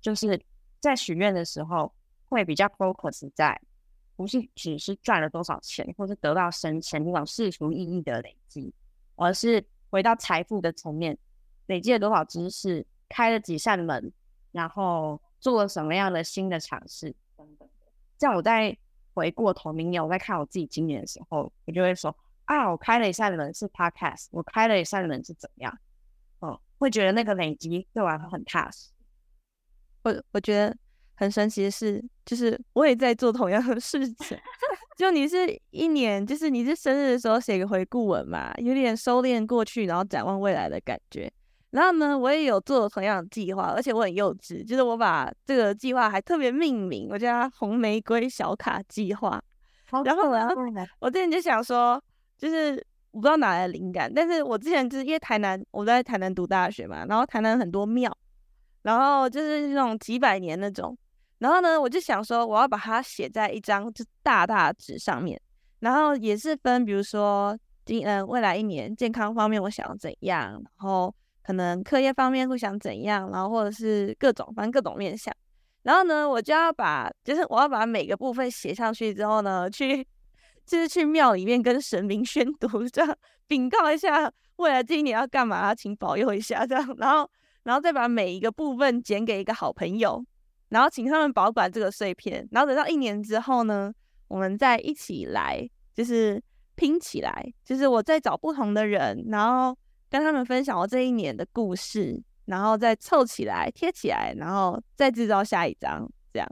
就是在许愿的时候，会比较 focus 在不是只是赚了多少钱，或是得到升迁那种世俗意义的累积，而是回到财富的层面，累积了多少知识，开了几扇门，然后做了什么样的新的尝试等等。这样我在回过头，明年我在看我自己今年的时候，我就会说啊，我开了一扇门是 podcast，我开了一扇门是怎么样？会觉得那个累积对我来说很踏实。我我觉得很神奇的是，就是我也在做同样的事情。就你是一年，就是你是生日的时候写个回顾文嘛，有点收敛过去，然后展望未来的感觉。然后呢，我也有做同样的计划，而且我很幼稚，就是我把这个计划还特别命名，我叫它“红玫瑰小卡计划”。然后呢，我之前就想说，就是。我不知道哪来的灵感，但是我之前就是因为台南，我在台南读大学嘛，然后台南很多庙，然后就是那种几百年那种，然后呢，我就想说我要把它写在一张就大大纸上面，然后也是分，比如说今嗯未来一年健康方面我想要怎样，然后可能课业方面会想怎样，然后或者是各种反正各种面向，然后呢，我就要把就是我要把每个部分写上去之后呢，去。就是去庙里面跟神明宣读，这样禀告一下未来这一年要干嘛，请保佑一下，这样，然后，然后再把每一个部分剪给一个好朋友，然后请他们保管这个碎片，然后等到一年之后呢，我们再一起来，就是拼起来，就是我再找不同的人，然后跟他们分享我这一年的故事，然后再凑起来贴起来，然后再制造下一张，这样，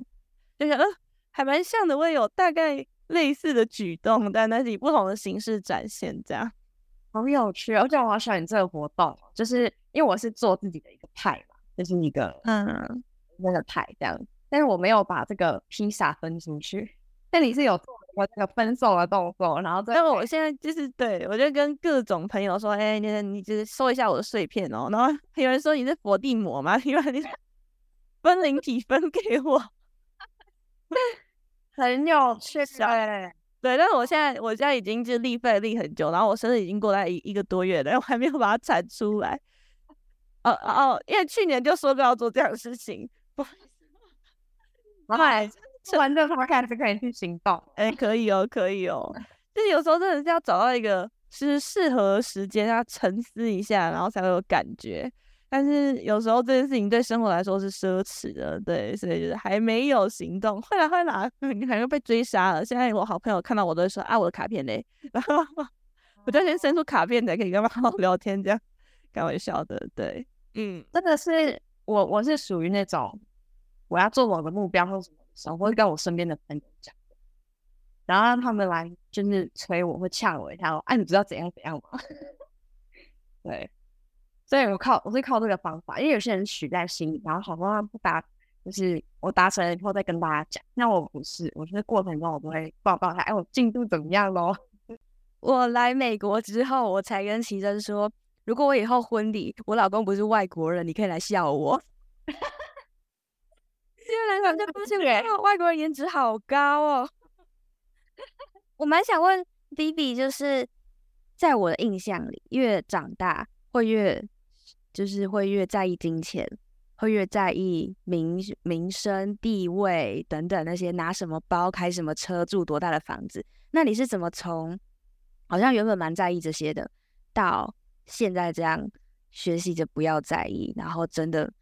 就是呃还蛮像的，我也有大概。类似的举动，但那是以不同的形式展现，这样好有趣。而且我好喜欢你这个活动，就是因为我是做自己的一个派嘛，就是一个嗯那个派这样。但是我没有把这个披萨分出去。那你是有做我这个分手的动作，然后但我现在就是对我就跟各种朋友说，哎，你你就是收一下我的碎片哦。然后 有人说你是佛地魔吗？因 为你 分灵体分给我。很有趣，对对，但是我现在我现在已经就立费立很久，然后我生日已经过来一一个多月了，我还没有把它产出来。哦哦，因为去年就说过要做这样的事情，不好意思。然后来吃完这个开始可以去行动，哎，可以哦，可以哦。就是有时候真的是要找到一个是适合时间，要沉思一下，然后才会有感觉。但是有时候这件事情对生活来说是奢侈的，对，所以就是还没有行动。会来会来，你可能被追杀了。现在我好朋友看到我都会说啊，我的卡片嘞，然后我就先伸出卡片才可以跟他好好聊天，这样开玩笑的。对，嗯，真的是我，我是属于那种我要做某个目标或什么我会跟我身边的朋友讲，然后让他们来就是催我或呛我一下，哎、你知道怎样怎样吗？对，所以我靠，我是靠这个方法，因为有些人许在心里，然后好多人不达，就是我达成了以后再跟大家讲。那我不是，我就是过程中我都会报告他，哎，我进度怎么样咯？我来美国之后，我才跟奇珍说，如果我以后婚礼我老公不是外国人，你可以来笑我。现在就发现，哇，外国人颜值好高哦。我蛮想问 B B，就是在我的印象里，越长大会越就是会越在意金钱，会越在意名名声、地位等等那些，拿什么包、开什么车、住多大的房子。那你是怎么从好像原本蛮在意这些的，到现在这样学习着不要在意，然后真的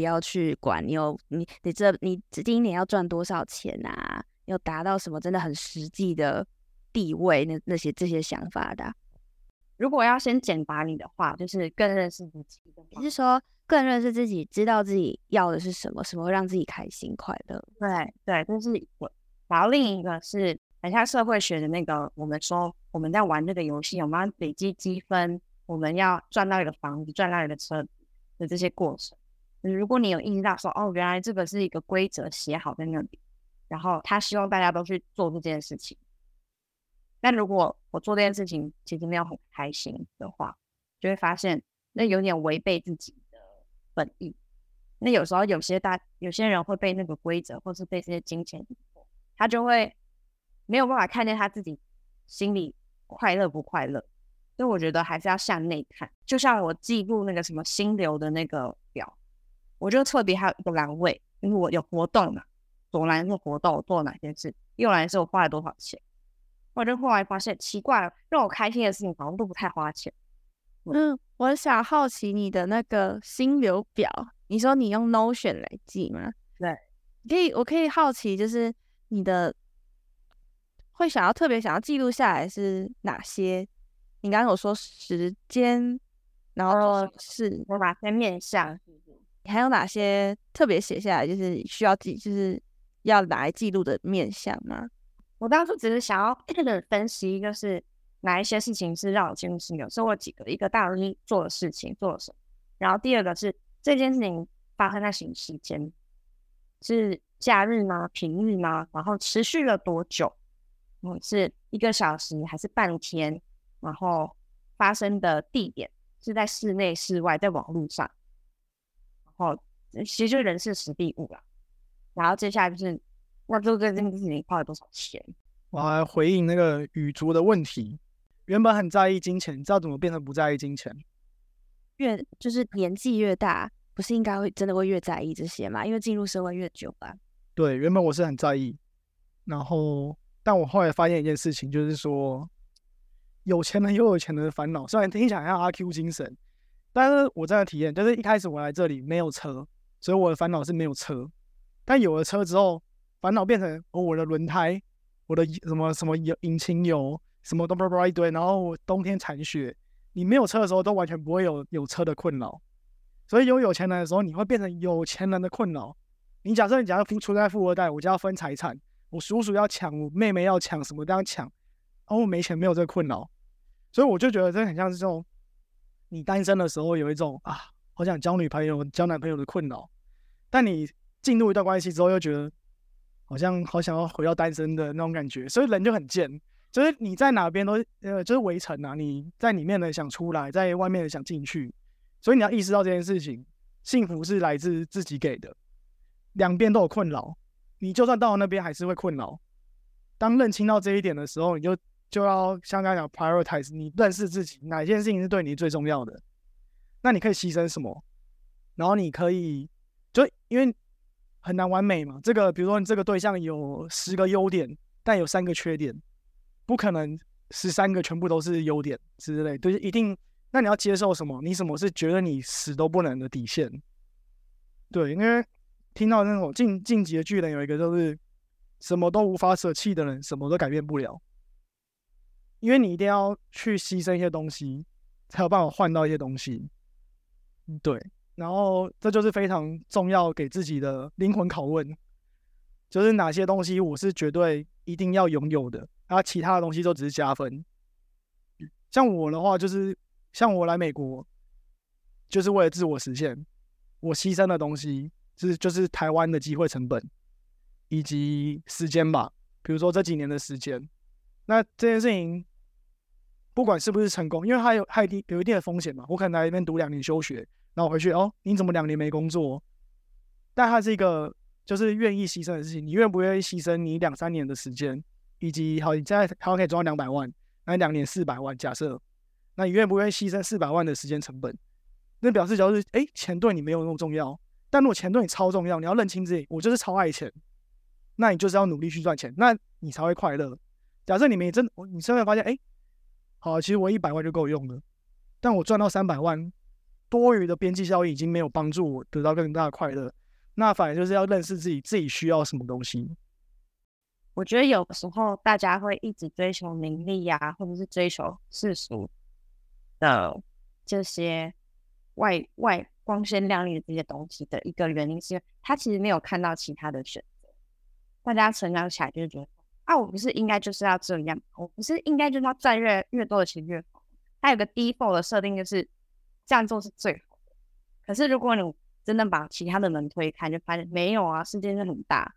不要去管你有你你这你今年要赚多少钱啊？要达到什么真的很实际的地位？那那些这些想法的、如果要先简答你的话，就是更认识自己的话你是说更认识自己，知道自己要的是什么，什么会让自己开心快乐？对对，这是我。然后另一个是很像社会学的那个，我们说我们在玩这个游戏，我们要累积积分，我们要赚到一个房子，赚到一个车的这些过程。如果你有意识到说，哦，原来这个是一个规则写好在那里，然后他希望大家都去做这件事情。但如果我做这件事情其实没有很开心的话，就会发现那有点违背自己的本意。那有时候有些大有些人会被那个规则，或是被这些金钱，他就会没有办法看见他自己心里快乐不快乐。所以我觉得还是要向内看。就像我记录那个什么心流的那个表，我就特别还有一个栏位，因为我有活动嘛，左栏是活动我做了哪些事，右栏是我花了多少钱。我就后来发现奇怪了，让我开心的事情好像都不太花钱。嗯，我想好奇你的那个心流表，你说你用 Notion 来记吗？对，可以，我可以好奇，就是你的会想要特别想要记录下来是哪些？你刚刚有说时间，然后哦是我哪些面向？还有哪些特别写下来，就是需要记，就是要来记录的面向吗？我当初只是想要 分析，就是哪一些事情是让我进入心流，所以我几个，一个大约做的事情做了什么，然后第二个是这件事情发生在什么时间，是假日吗？平日吗？然后持续了多久？嗯，是一个小时还是半天？然后发生的地点是在室内、室外，在网络上，后其实就是人事实地物啦。然后接下来就是，那做这件事情花了多少钱？我还回应那个雨竹的问题，原本很在意金钱，你知道怎么变成不在意金钱？越就是年纪越大，不是应该会真的会越在意这些吗？因为进入社会越久吧，对，原本我是很在意，然后但我后来发现一件事情，就是说有钱人有有钱人的烦恼，虽然听起来像阿 Q 精神，但是我真的体验就是一开始我来这里没有车，所以我的烦恼是没有车，但有了车之后，烦恼变成哦我的轮胎，我的什么什么油引擎油，什么都叭叭一堆，然后我冬天铲雪，你没有车的时候都完全不会有有车的困扰，所以有有钱人的时候，你会变成有钱人的困扰。你假设你假如富出在富二代，我就要分财产，我叔叔要抢，我妹妹要抢，什么都要抢，然后我没钱没有这个困扰，所以我就觉得这很像是这种你单身的时候有一种啊，好想交女朋友、交男朋友的困扰，但你进入一段关系之后又觉得好像好想要回到单身的那种感觉，所以人就很贱，就是你在哪边都呃就是围城啊，你在里面的想出来，在外面的想进去，所以你要意识到这件事情，幸福是来自自己给的。两边都有困扰，你就算到了那边还是会困扰。当认清到这一点的时候，你就就要像刚才讲 prioritize，你认识自己哪件事情是对你最重要的，那你可以牺牲什么，然后你可以就因为很难完美嘛。这个比如说你这个对象有十个优点，但有三个缺点，不可能十三个全部都是优点之类，就是一定。那你要接受什么？你什么是觉得你死都不能的底线？对，因为。听到那种晋晋级的巨人有一个就是什么都无法舍弃的人，什么都改变不了，因为你一定要去牺牲一些东西，才有办法换到一些东西。对，然后这就是非常重要给自己的灵魂拷问，就是哪些东西我是绝对一定要拥有的，啊，其他的东西都只是加分。像我的话，就是像我来美国，就是为了自我实现，我牺牲的东西是就是台湾的机会成本以及时间吧。比如说这几年的时间，那这件事情不管是不是成功，因为它有它一定有一定的风险嘛。我可能来这边读两年休学，然后回去哦，你怎么两年没工作？但它是一个就是愿意牺牲的事情，你愿不愿意牺牲你两三年的时间，以及好你现在台湾可以赚两百万，那两年四百万，假设，那你愿不愿意牺牲四百万的时间成本？那表示假如是哎钱对你没有那么重要，但如果钱对你超重要，你要认清自己，我就是超爱钱。那你就是要努力去赚钱，那你才会快乐。假设你没真，你真的发现，哎，好，其实我一百万就够用了，但我赚到三百万，多余的边际效益已经没有帮助我得到更大的快乐。那反而就是要认识自己，自己需要什么东西。我觉得有时候大家会一直追求名利呀，或者是追求世俗的这些外外光鲜亮丽的这些东西的一个原因，是他其实没有看到其他的选择。大家成长起来就是觉得啊，我不是应该就是要这样，我不是应该就是要赚越越多的钱越好。它有个 default 的设定就是这样做是最好的。可是如果你真的把其他的门推开，就发现没有啊，世界是很大，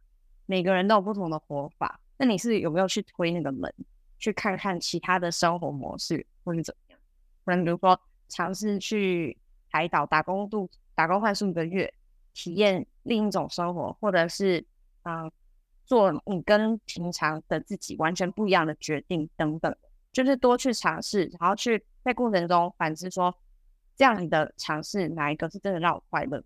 每个人都有不同的活法。那你是有没有去推那个门，去看看其他的生活模式，或是怎么样？可能比如说尝试去海岛打工度打工换数一个月，体验另一种生活，或者是啊。做你跟平常的自己完全不一样的决定等等，就是多去尝试，然后去在过程中反思说，这样你的尝试哪一个是真的让我快乐？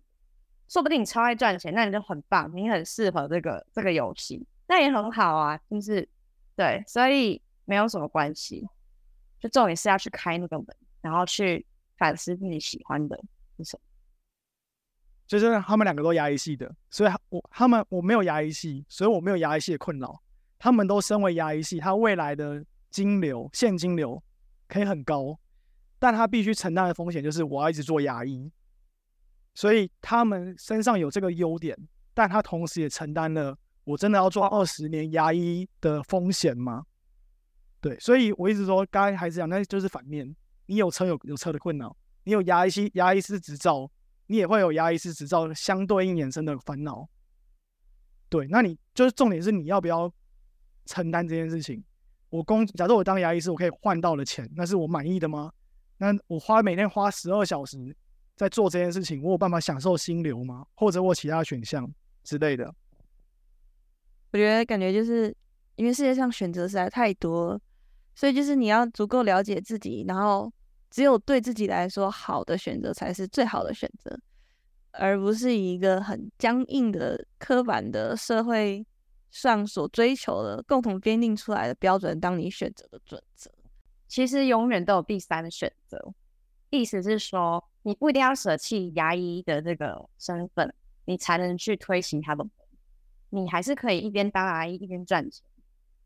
说不定你超爱赚钱，那你就很棒，你很适合这个这个游戏，那也很好啊，就是对，所以没有什么关系，就重点是要去开那个门，然后去反思自己喜欢的是什么。就是他们两个都牙医系的，所以我他们我没有牙医系，所以我没有牙医系的困扰。他们都身为牙医系，他未来的金流现金流可以很高，但他必须承担的风险就是我要一直做牙医。所以他们身上有这个优点，但他同时也承担了我真的要做二十年牙医的风险吗？对，所以我一直说，刚才还是讲，那就是反面。你有车有有车的困扰，你有牙医系牙医师执照。你也会有牙医师执照相对应衍生的烦恼，对，那你就是重点是你要不要承担这件事情？我工，假设我当牙医师，我可以换到的钱，那是我满意的吗？那我花每天花十二小时在做这件事情，我有办法享受心流吗？或者我其他选项之类的？我觉得感觉就是因为世界上选择实在太多，所以就是你要足够了解自己，然后。只有对自己来说好的选择才是最好的选择，而不是一个很僵硬的、刻板的社会上所追求的共同编定出来的标准当你选择的准则。其实永远都有第三选择，意思是说你不一定要舍弃牙医的这个身份，你才能去推行他的。你还是可以一边当牙医一边赚钱，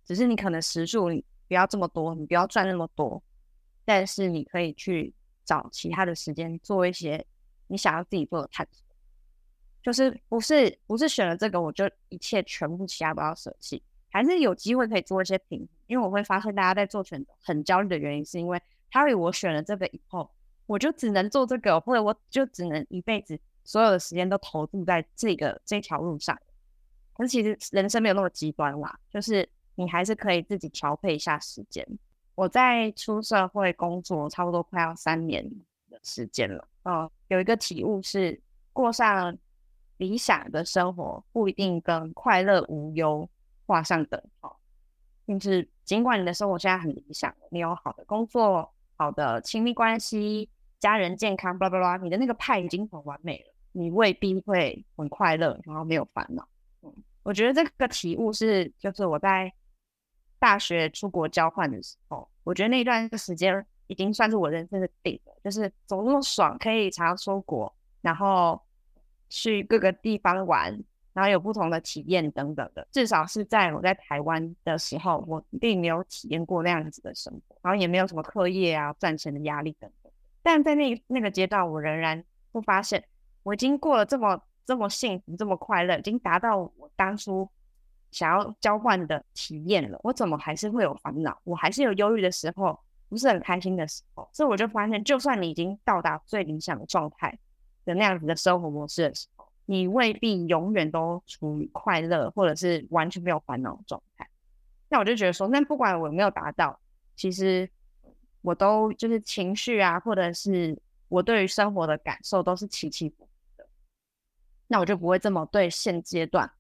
只是你可能时数你不要这么多，你不要赚那么多。但是你可以去找其他的时间做一些你想要自己做的探索，就是不是不是选了这个我就一切全部其他都要舍弃，还是有机会可以做一些平衡。因为我会发现大家在做选择很焦虑的原因，是因为 Harry 我选了这个以后，我就只能做这个，或者我就只能一辈子所有的时间都投注在这个这条路上。可是其实人生没有那么极端啦，就是你还是可以自己调配一下时间。我在出社会工作差不多快要三年的时间了，嗯，有一个体悟是，过上理想的生活不一定跟快乐无忧画上等号。就是尽管你的生活现在很理想，你有好的工作、好的亲密关系、家人健康，巴拉巴拉，你的那个派已经很完美了，你未必会很快乐，然后没有烦恼。嗯，我觉得这个体悟是，就是我在。大学出国交换的时候，我觉得那一段时间已经算是我人生的顶了，就是怎么那么爽，可以常常出国，然后去各个地方玩，然后有不同的体验等等的。至少是在我在台湾的时候，我并没有体验过那样子的生活，然后也没有什么课业啊、赚钱的压力等等。但在那那个阶段，我仍然会发现，我已经过了这么这么幸福、这么快乐，已经达到我当初。想要交换的体验了，我怎么还是会有烦恼？我还是有忧郁的时候，不是很开心的时候。所以我就发现，就算你已经到达最理想的状态的那样子的生活模式的时候，你未必永远都处于快乐或者是完全没有烦恼的状态。那我就觉得说，那不管我有没有达到，其实我都就是情绪啊，或者是我对于生活的感受都是起起伏伏的。那我就不会这么对现阶段，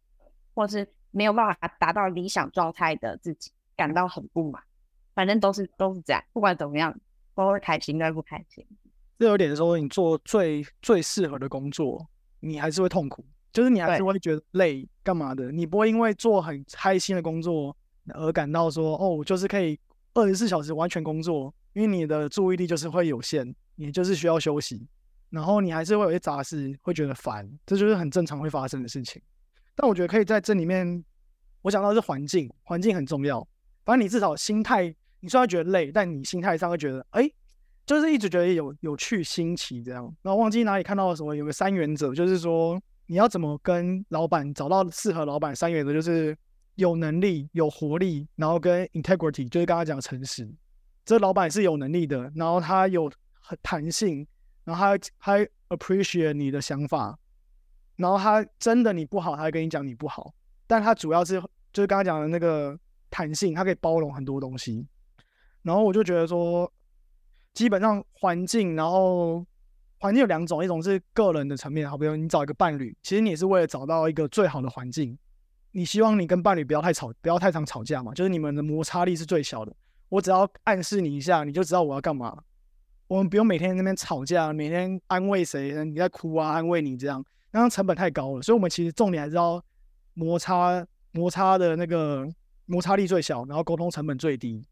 或是没有办法达到理想状态的自己感到很不满。反正都是都是这样，不管怎么样都会开心，都会不开心。这有点说，你做最最适合的工作，你还是会痛苦，就是你还是会觉得累，干嘛的？你不会因为做很开心的工作而感到说，哦，我就是可以二十四小时完全工作，因为你的注意力就是会有限，你就是需要休息，然后你还是会有一些杂事，会觉得烦，这就是很正常会发生的事情。但我觉得可以在这里面，我想到是环境，环境很重要。反正你至少心态，你虽然觉得累，但你心态上会觉得，哎，就是一直觉得有有趣、新奇这样。然后忘记哪里看到什么，有个三原则，就是说你要怎么跟老板找到适合老板三原则，就是有能力、有活力，然后跟 integrity，就是刚刚讲的诚实。这老板是有能力的，然后他有很弹性，然后他他 appreciate 你的想法，然后他真的你不好，他会跟你讲你不好，但他主要是就是刚刚讲的那个弹性，它可以包容很多东西。然后我就觉得说，基本上环境，然后环境有两种，一种是个人的层面，好比如你找一个伴侣，其实你也是为了找到一个最好的环境，你希望你跟伴侣不要太吵，不要太常吵架嘛，就是你们的摩擦力是最小的。我只要暗示你一下，你就知道我要干嘛。我们不用每天在那边吵架，每天安慰谁，你在哭啊，安慰你这样，那样成本太高了。所以，我们其实重点还是要摩擦摩擦的那个摩擦力最小，然后沟通成本最低。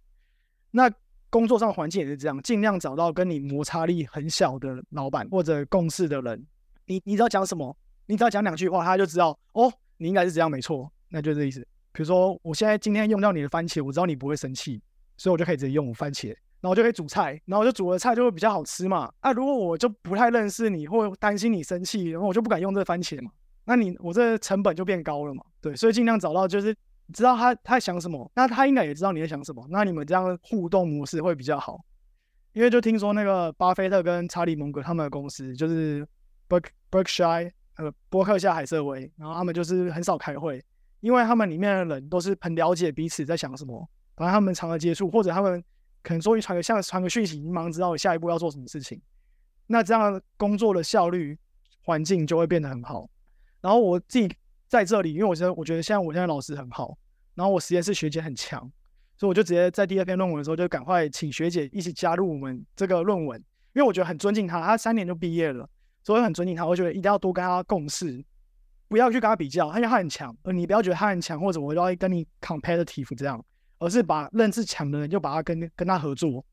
那工作上环境也是这样，尽量找到跟你摩擦力很小的老板或者共事的人。你你只要讲什么，你只要讲两句话，他就知道哦，你应该是这样没错，那就这意思。比如说，我现在今天用掉你的番茄，我知道你不会生气，所以我就可以直接用番茄，然后就可以煮菜，然后就煮的菜就会比较好吃嘛。啊，如果我就不太认识你，或担心你生气，然后我就不敢用这番茄嘛，那你我这成本就变高了嘛。对，所以尽量找到就是知道他他在想什么，那他应该也知道你在想什么，那你们这样互动模式会比较好。因为就听说那个巴菲特跟查理蒙格他们的公司就是 Berk Berkshire 呃伯克夏海瑟威，然后他们就是很少开会，因为他们里面的人都是很了解彼此在想什么，反正他们常常接触，或者他们可能终于传个像传个讯息，你马上知道我下一步要做什么事情。那这样工作的效率环境就会变得很好。然后我自己在这里，因为我觉得我觉得现在我现在老师很好，然后我实验室学姐很强，所以我就直接在第二篇论文的时候就赶快请学姐一起加入我们这个论文，因为我觉得很尊敬她，她三年就毕业了，所以很尊敬她，我觉得一定要多跟她共事，不要去跟她比较，因为她很强，而你不要觉得她很强，或者我要跟你 competitive 这样，而是把认识强的人就把他跟跟他合作，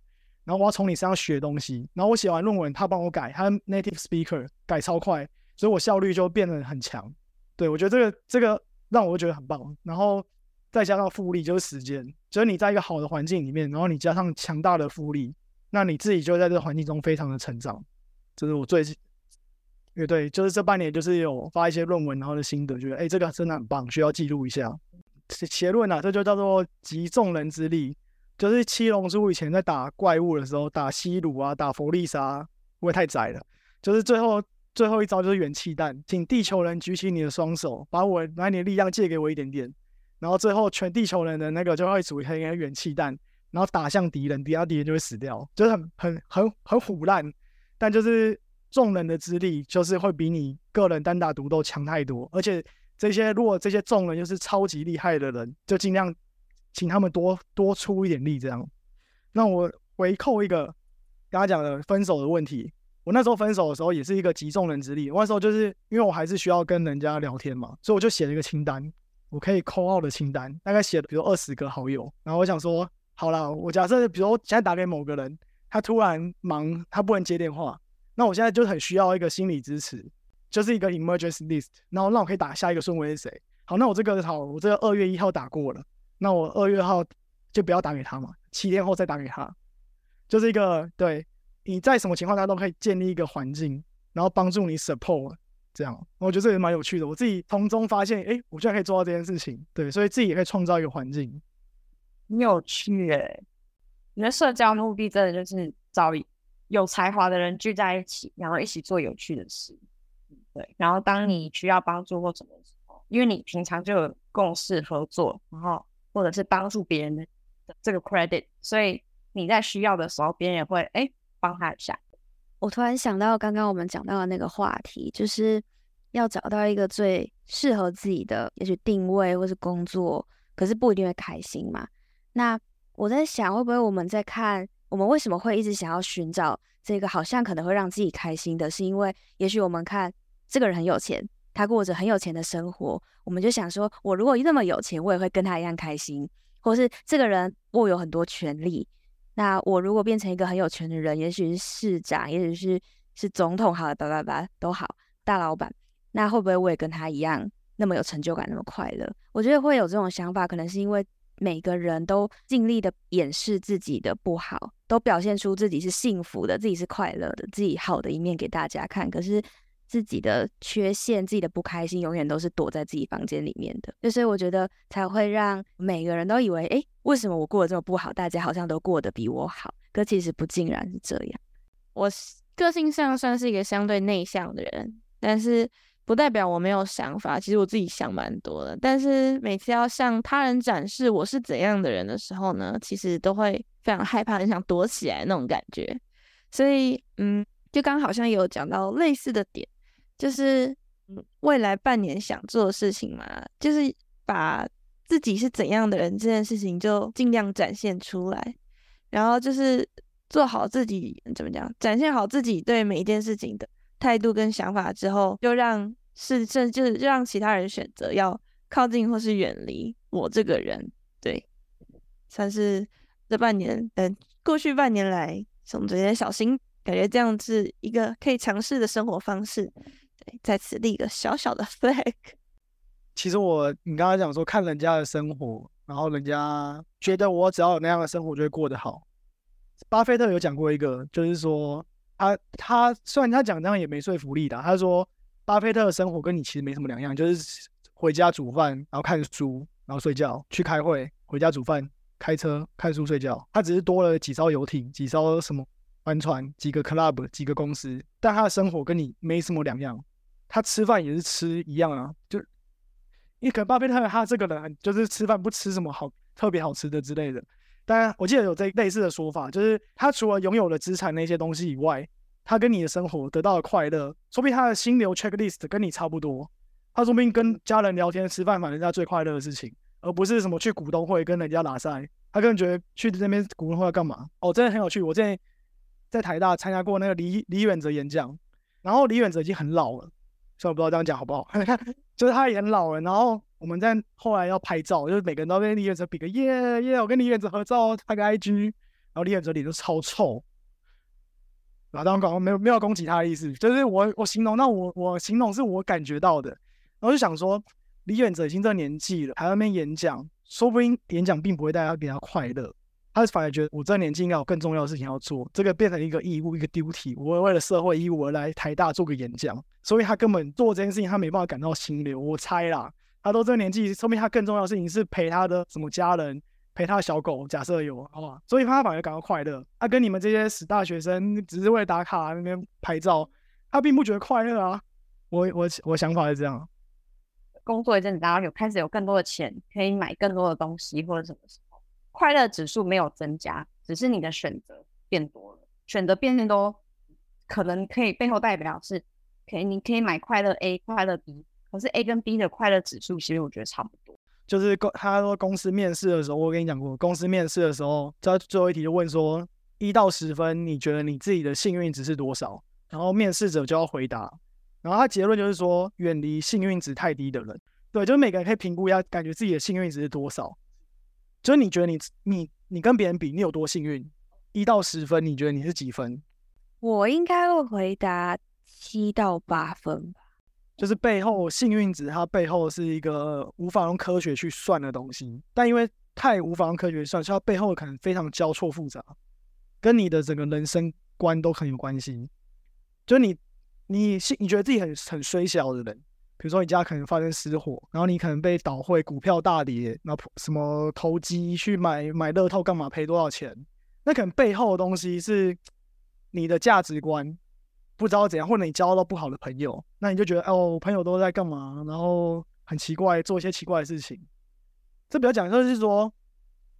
然后我要从你身上学东西，然后我写完论文，他帮我改，他 native speaker 改超快，所以我效率就变得很强。对我觉得这个这个让我觉得很棒，然后再加上复利就是时间，就是你在一个好的环境里面，然后你加上强大的复利，那你自己就在这个环境中非常的成长。这是我最近也对就是这半年就是有发一些论文，然后的心得，觉得哎、这个真的很棒，需要记录一下。结论啊，这就叫做集众人之力。就是七龙珠以前在打怪物的时候，打西鲁啊，打弗利萨，不会太窄了。就是最后最后一招就是元气弹，请地球人举起你的双手，把我把你的力量借给我一点点。然后最后全地球人的那个就会组成一个元气弹，然后打向敌人，底下敌人就会死掉，就是很很很很虎烂。但就是众人的之力，就是会比你个人单打独斗强太多，而且这些如果这些众人又是超级厉害的人，就尽量请他们多多出一点力，这样。那我回扣一个刚刚讲的分手的问题，我那时候分手的时候也是一个集众人之力，我那时候就是因为我还是需要跟人家聊天嘛，所以我就写了一个清单，我可以扣号的清单，大概写了比如二十个好友，然后我想说，好啦，我假设比如我现在打给某个人，他突然忙，他不能接电话，那我现在就很需要一个心理支持，就是一个 emergency list，然后让我可以打下一个顺位是谁。好，那我这个好，我这个二月一号打过了，那我二月号就不要打给他嘛，七天后再打给他，就是一个对你在什么情况下都可以建立一个环境，然后帮助你 support 这样，我觉得这也蛮有趣的。我自己从中发现，哎，我居然可以做到这件事情，对，所以自己也可以创造一个环境，很有趣哎。你的社交目的真的就是找有才华的人聚在一起，然后一起做有趣的事，对。然后当你需要帮助或什么时候，因为你平常就有共事合作，然后或者是帮助别人的这个 credit，所以你在需要的时候，别人也会哎帮他一下。我突然想到刚刚我们讲到的那个话题，就是要找到一个最适合自己的，也许定位或是工作，可是不一定会开心嘛。那我在想，会不会我们在看我们为什么会一直想要寻找这个好像可能会让自己开心的，是因为也许我们看这个人很有钱，他过着很有钱的生活，我们就想说，我如果那么有钱，我也会跟他一样开心，或是这个人握有很多权利。那我如果变成一个很有权的人，也许是市长，也许是是总统，好了，叭叭叭都好，大老板，那会不会我也跟他一样那么有成就感，那么快乐？我觉得会有这种想法，可能是因为每个人都尽力的掩饰自己的不好，都表现出自己是幸福的，自己是快乐的，自己好的一面给大家看。可是。自己的缺陷、自己的不开心，永远都是躲在自己房间里面的。就所以我觉得才会让每个人都以为，哎，为什么我过得这么不好？大家好像都过得比我好，可其实不尽然是这样。我个性上算是一个相对内向的人，但是不代表我没有想法。其实我自己想蛮多的，但是每次要向他人展示我是怎样的人的时候呢，其实都会非常害怕，很想躲起来那种感觉。所以，嗯，就刚好像有讲到类似的点。就是未来半年想做的事情嘛，就是把自己是怎样的人这件事情就尽量展现出来，然后就是做好自己怎么讲，展现好自己对每一件事情的态度跟想法之后，就让是甚就是让其他人选择要靠近或是远离我这个人，对，算是这半年嗯过去半年来从这些小心，感觉这样是一个可以尝试的生活方式。在此立一个小小的 flag。其实我，你刚才讲说看人家的生活，然后人家觉得我只要有那样的生活就会过得好。巴菲特有讲过一个，就是说他他虽然他讲这样也没说服力的，他说巴菲特的生活跟你其实没什么两样，就是回家煮饭，然后看书，然后睡觉，去开会，回家煮饭，开车，看书，睡觉。他只是多了几艘游艇，几艘什么帆船，几个 club，几个公司，但他的生活跟你没什么两样。他吃饭也是吃一样啊，就因为可能巴菲特他这个人就是吃饭不吃什么好特别好吃的之类的。当然，我记得有这类似的说法，就是他除了拥有了资产那些东西以外，他跟你的生活得到了快乐，说不定他的心流 checklist 跟你差不多。他说不定跟家人聊天吃饭，反正他最快乐的事情，而不是什么去股东会跟人家拉塞。他个人觉得去那边股东会要干嘛？哦，真的很有趣。我之前在台大参加过那个李李远哲演讲，然后李远哲已经很老了。虽然我不知道这样讲好不好，就是他也很老了。然后我们在后来要拍照，就是每个人都跟李远哲比个耶耶，我跟李远哲合照拍个 IG。然后李远哲脸都超臭，然后当然讲没有没有攻击他的意思，就是我我形容，那我我形容是我感觉到的。然后就想说，李远哲已经这年纪了，还在那边演讲，说不定演讲并不会带他给他快乐。他反而觉得我这个年纪应该有更重要的事情要做，这个变成一个义务，一个 duty。我为了社会义务而来台大做个演讲，所以他根本做这件事情他没办法感到心流。我猜啦，他都这个年纪，说明他更重要的事情是陪他的什么家人，陪他的小狗。假设有，好吧？所以他反而感到快乐。他跟你们这些死大学生只是为了打卡那边拍照，他并不觉得快乐啊。我我我想法是这样，工作一阵子，然后有开始有更多的钱，可以买更多的东西或者什么。快乐指数没有增加，只是你的选择变多了。选择变多，可能可以背后代表是，可以你可以买快乐 A、快乐 B，可是 A 跟 B 的快乐指数其实我觉得差不多。就是公他说公司面试的时候，我跟你讲过，公司面试的时候，在最后一题就问说，一到十分，你觉得你自己的幸运值是多少？然后面试者就要回答，然后他结论就是说，远离幸运值太低的人。对，就是每个人可以评估一下，感觉自己的幸运值是多少。就是你觉得你你你跟别人比，你有多幸运？一到十分，你觉得你是几分？我应该会回答七到八分吧。就是背后幸运值，它背后是一个无法用科学去算的东西。但因为太无法用科学算，所以它背后可能非常交错复杂，跟你的整个人生观都很有关系。就你你是你觉得自己很很衰小的人，比如说你家可能发生失火，然后你可能被倒会，股票大跌，那什么投机去买买乐透干嘛赔多少钱，那可能背后的东西是你的价值观不知道怎样，或者你交到不好的朋友，那你就觉得哦，朋友都在干嘛，然后很奇怪，做一些奇怪的事情。这比较讲就是说，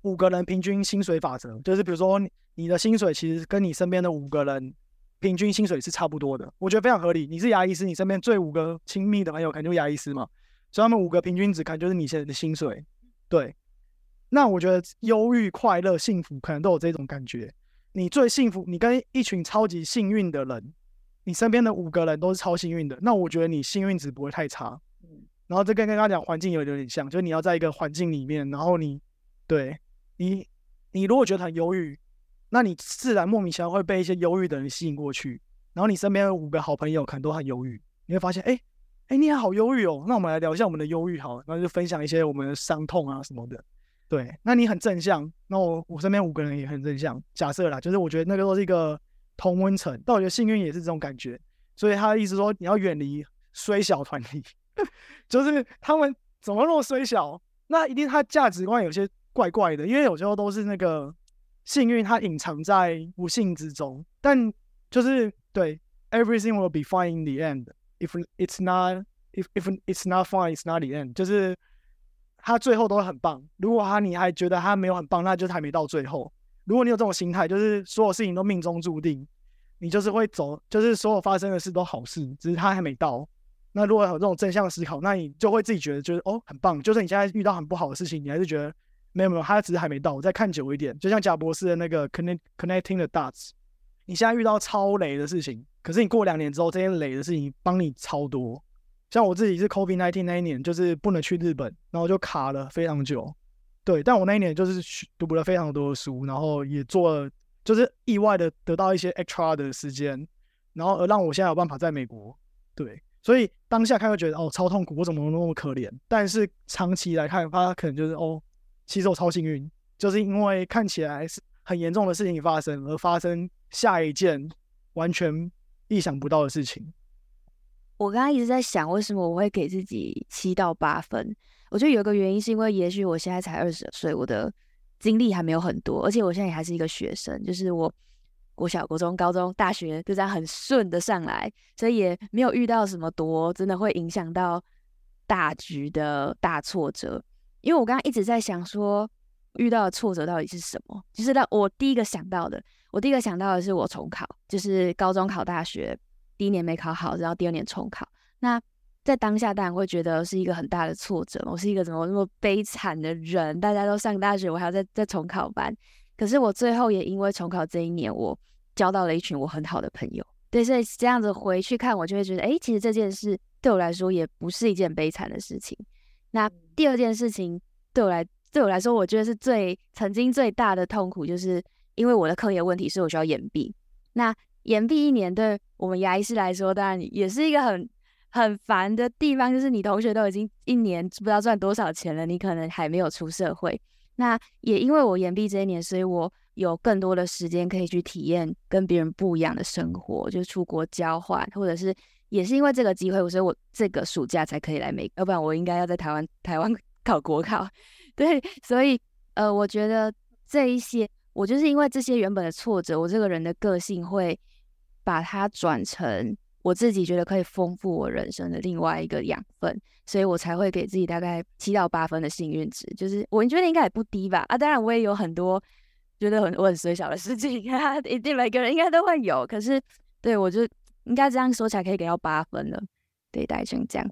五个人平均薪水法则，就是比如说你的薪水其实跟你身边的五个人平均薪水是差不多的，我觉得非常合理。你是牙医师，你身边最五个亲密的朋友可能就是牙医师嘛，所以他们五个平均值可能就是你现在的薪水。对，那我觉得忧郁、快乐、幸福可能都有这种感觉。你最幸福，你跟一群超级幸运的人，你身边的五个人都是超幸运的，那我觉得你幸运值不会太差。然后这跟刚刚讲环境有有点像，就是你要在一个环境里面，然后你对你你如果觉得很忧郁，那你自然莫名其妙会被一些忧郁的人吸引过去。然后你身边的五个好朋友可能都很忧郁，你会发现，哎哎，你也好忧郁哦。那我们来聊一下我们的忧郁，好，然后就分享一些我们的伤痛啊什么的。对，那你很正向，那我我身边五个人也很正向。假设啦，就是我觉得那个都是一个同温层，但我觉得幸运也是这种感觉。所以他的意思说，你要远离衰小团体。就是他们怎么那么衰小？那一定他价值观有些怪怪的，因为有时候都是那个幸运，它隐藏在不幸之中。但就是对，everything will be fine in the end. If it's not, if if it's not fine, it's not the end. 就是他最后都会很棒。如果他你还觉得他没有很棒，那就还没到最后。如果你有这种心态，就是所有事情都命中注定，你就是会走，就是所有发生的事都好事，只是他还没到。那如果有这种正向思考，那你就会自己觉得就是哦很棒。就是你现在遇到很不好的事情，你还是觉得没有没有，他只是还没到，我再看久一点。就像贾博士的那个 connect connecting the dots，你现在遇到超雷的事情，可是你过两年之后，这些雷的事情帮你超多。像我自己是 COVID nineteen 那一年，就是不能去日本，然后就卡了非常久。对，但我那一年就是去读了非常多的书，然后也做了，就是意外的得到一些 extra 的时间，然后而让我现在有办法在美国。对。所以当下看会觉得哦超痛苦，我怎么那么可怜？但是长期来看，他可能就是哦，其实我超幸运，就是因为看起来是很严重的事情发生，而发生下一件完全意想不到的事情。我刚刚一直在想，为什么我会给自己七到八分？我觉得有一个原因是因为，也许我现在才二十岁，我的经历还没有很多，而且我现在也还是一个学生，就是我。国小、国中、高中、大学就这样很顺的上来，所以也没有遇到什么多真的会影响到大局的大挫折。因为我刚刚一直在想说，遇到的挫折到底是什么？其实让我第一个想到的，我第一个想到的是我重考，就是高中考大学第一年没考好，然后第二年重考。那在当下当然会觉得是一个很大的挫折，我是一个怎么那么悲惨的人？大家都上大学，我还要再再重考班。可是我最后也因为重考这一年，我交到了一群我很好的朋友。对，所以这样子回去看，我就会觉得，哎，其实这件事对我来说也不是一件悲惨的事情。那第二件事情对我来，对我来说，我觉得是最曾经最大的痛苦，就是因为我的课业问题，所以我需要延毕。那延毕一年，对我们牙医师来说，当然也是一个很很烦的地方，就是你同学都已经一年不知道赚多少钱了，你可能还没有出社会。那也因为我延毕这一年，所以我有更多的时间可以去体验跟别人不一样的生活，就出国交换，或者是也是因为这个机会，所以我这个暑假才可以来美，要不然我应该要在台湾台湾 考国考。对，所以呃，我觉得这一些，我就是因为这些原本的挫折，我这个人的个性会把它转成。我自己觉得可以丰富我人生的另外一个养分，所以我才会给自己大概七到八分的幸运值，就是我觉得应该也不低吧。啊，当然我也有很多觉得很我很衰小的事情，一定每个人应该都会有。可是对我就应该这样说起来可以给到八分了。对，大概成这样。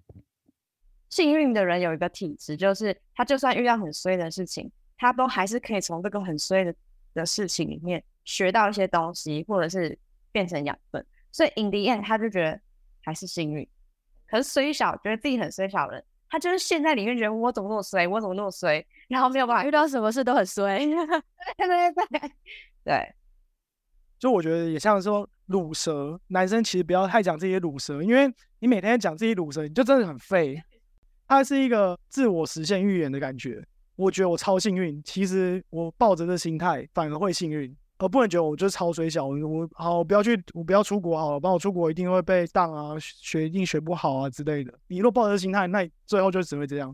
幸运的人有一个体质，就是他就算遇到很衰的事情，他都还是可以从这个很衰的的事情里面学到一些东西，或者是变成养分。所以 in the end，他就觉得还是幸运。可是虽小，觉得自己很衰小的人，他就是陷在里面，觉得我怎么那么衰，我怎么那么衰，然后没有办法遇到什么事都很衰。对对对对，就我觉得也像说乳蛇，男生其实不要太讲这些乳蛇，因为你每天讲这些乳蛇，你就真的很废。它是一个自我实现预言的感觉。我觉得我超幸运，其实我抱着这心态反而会幸运。而，不能觉得我就是超水小，我好，我不要去，我不要出国好了，不然我出国一定会被当啊，学一定学不好啊之类的。你若抱着心态，那最后就只会这样。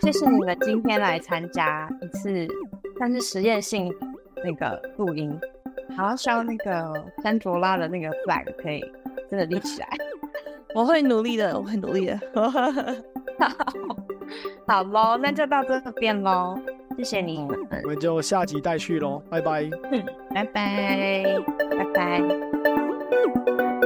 谢谢你们今天来参加一次算是实验性那个录音，好，希望那个安卓拉的那个 flag 可以真的立起来。我会努力的，我会努力的。好喽，那就到这边喽，谢谢你们，我们就下集再续喽，拜拜。拜拜，拜拜。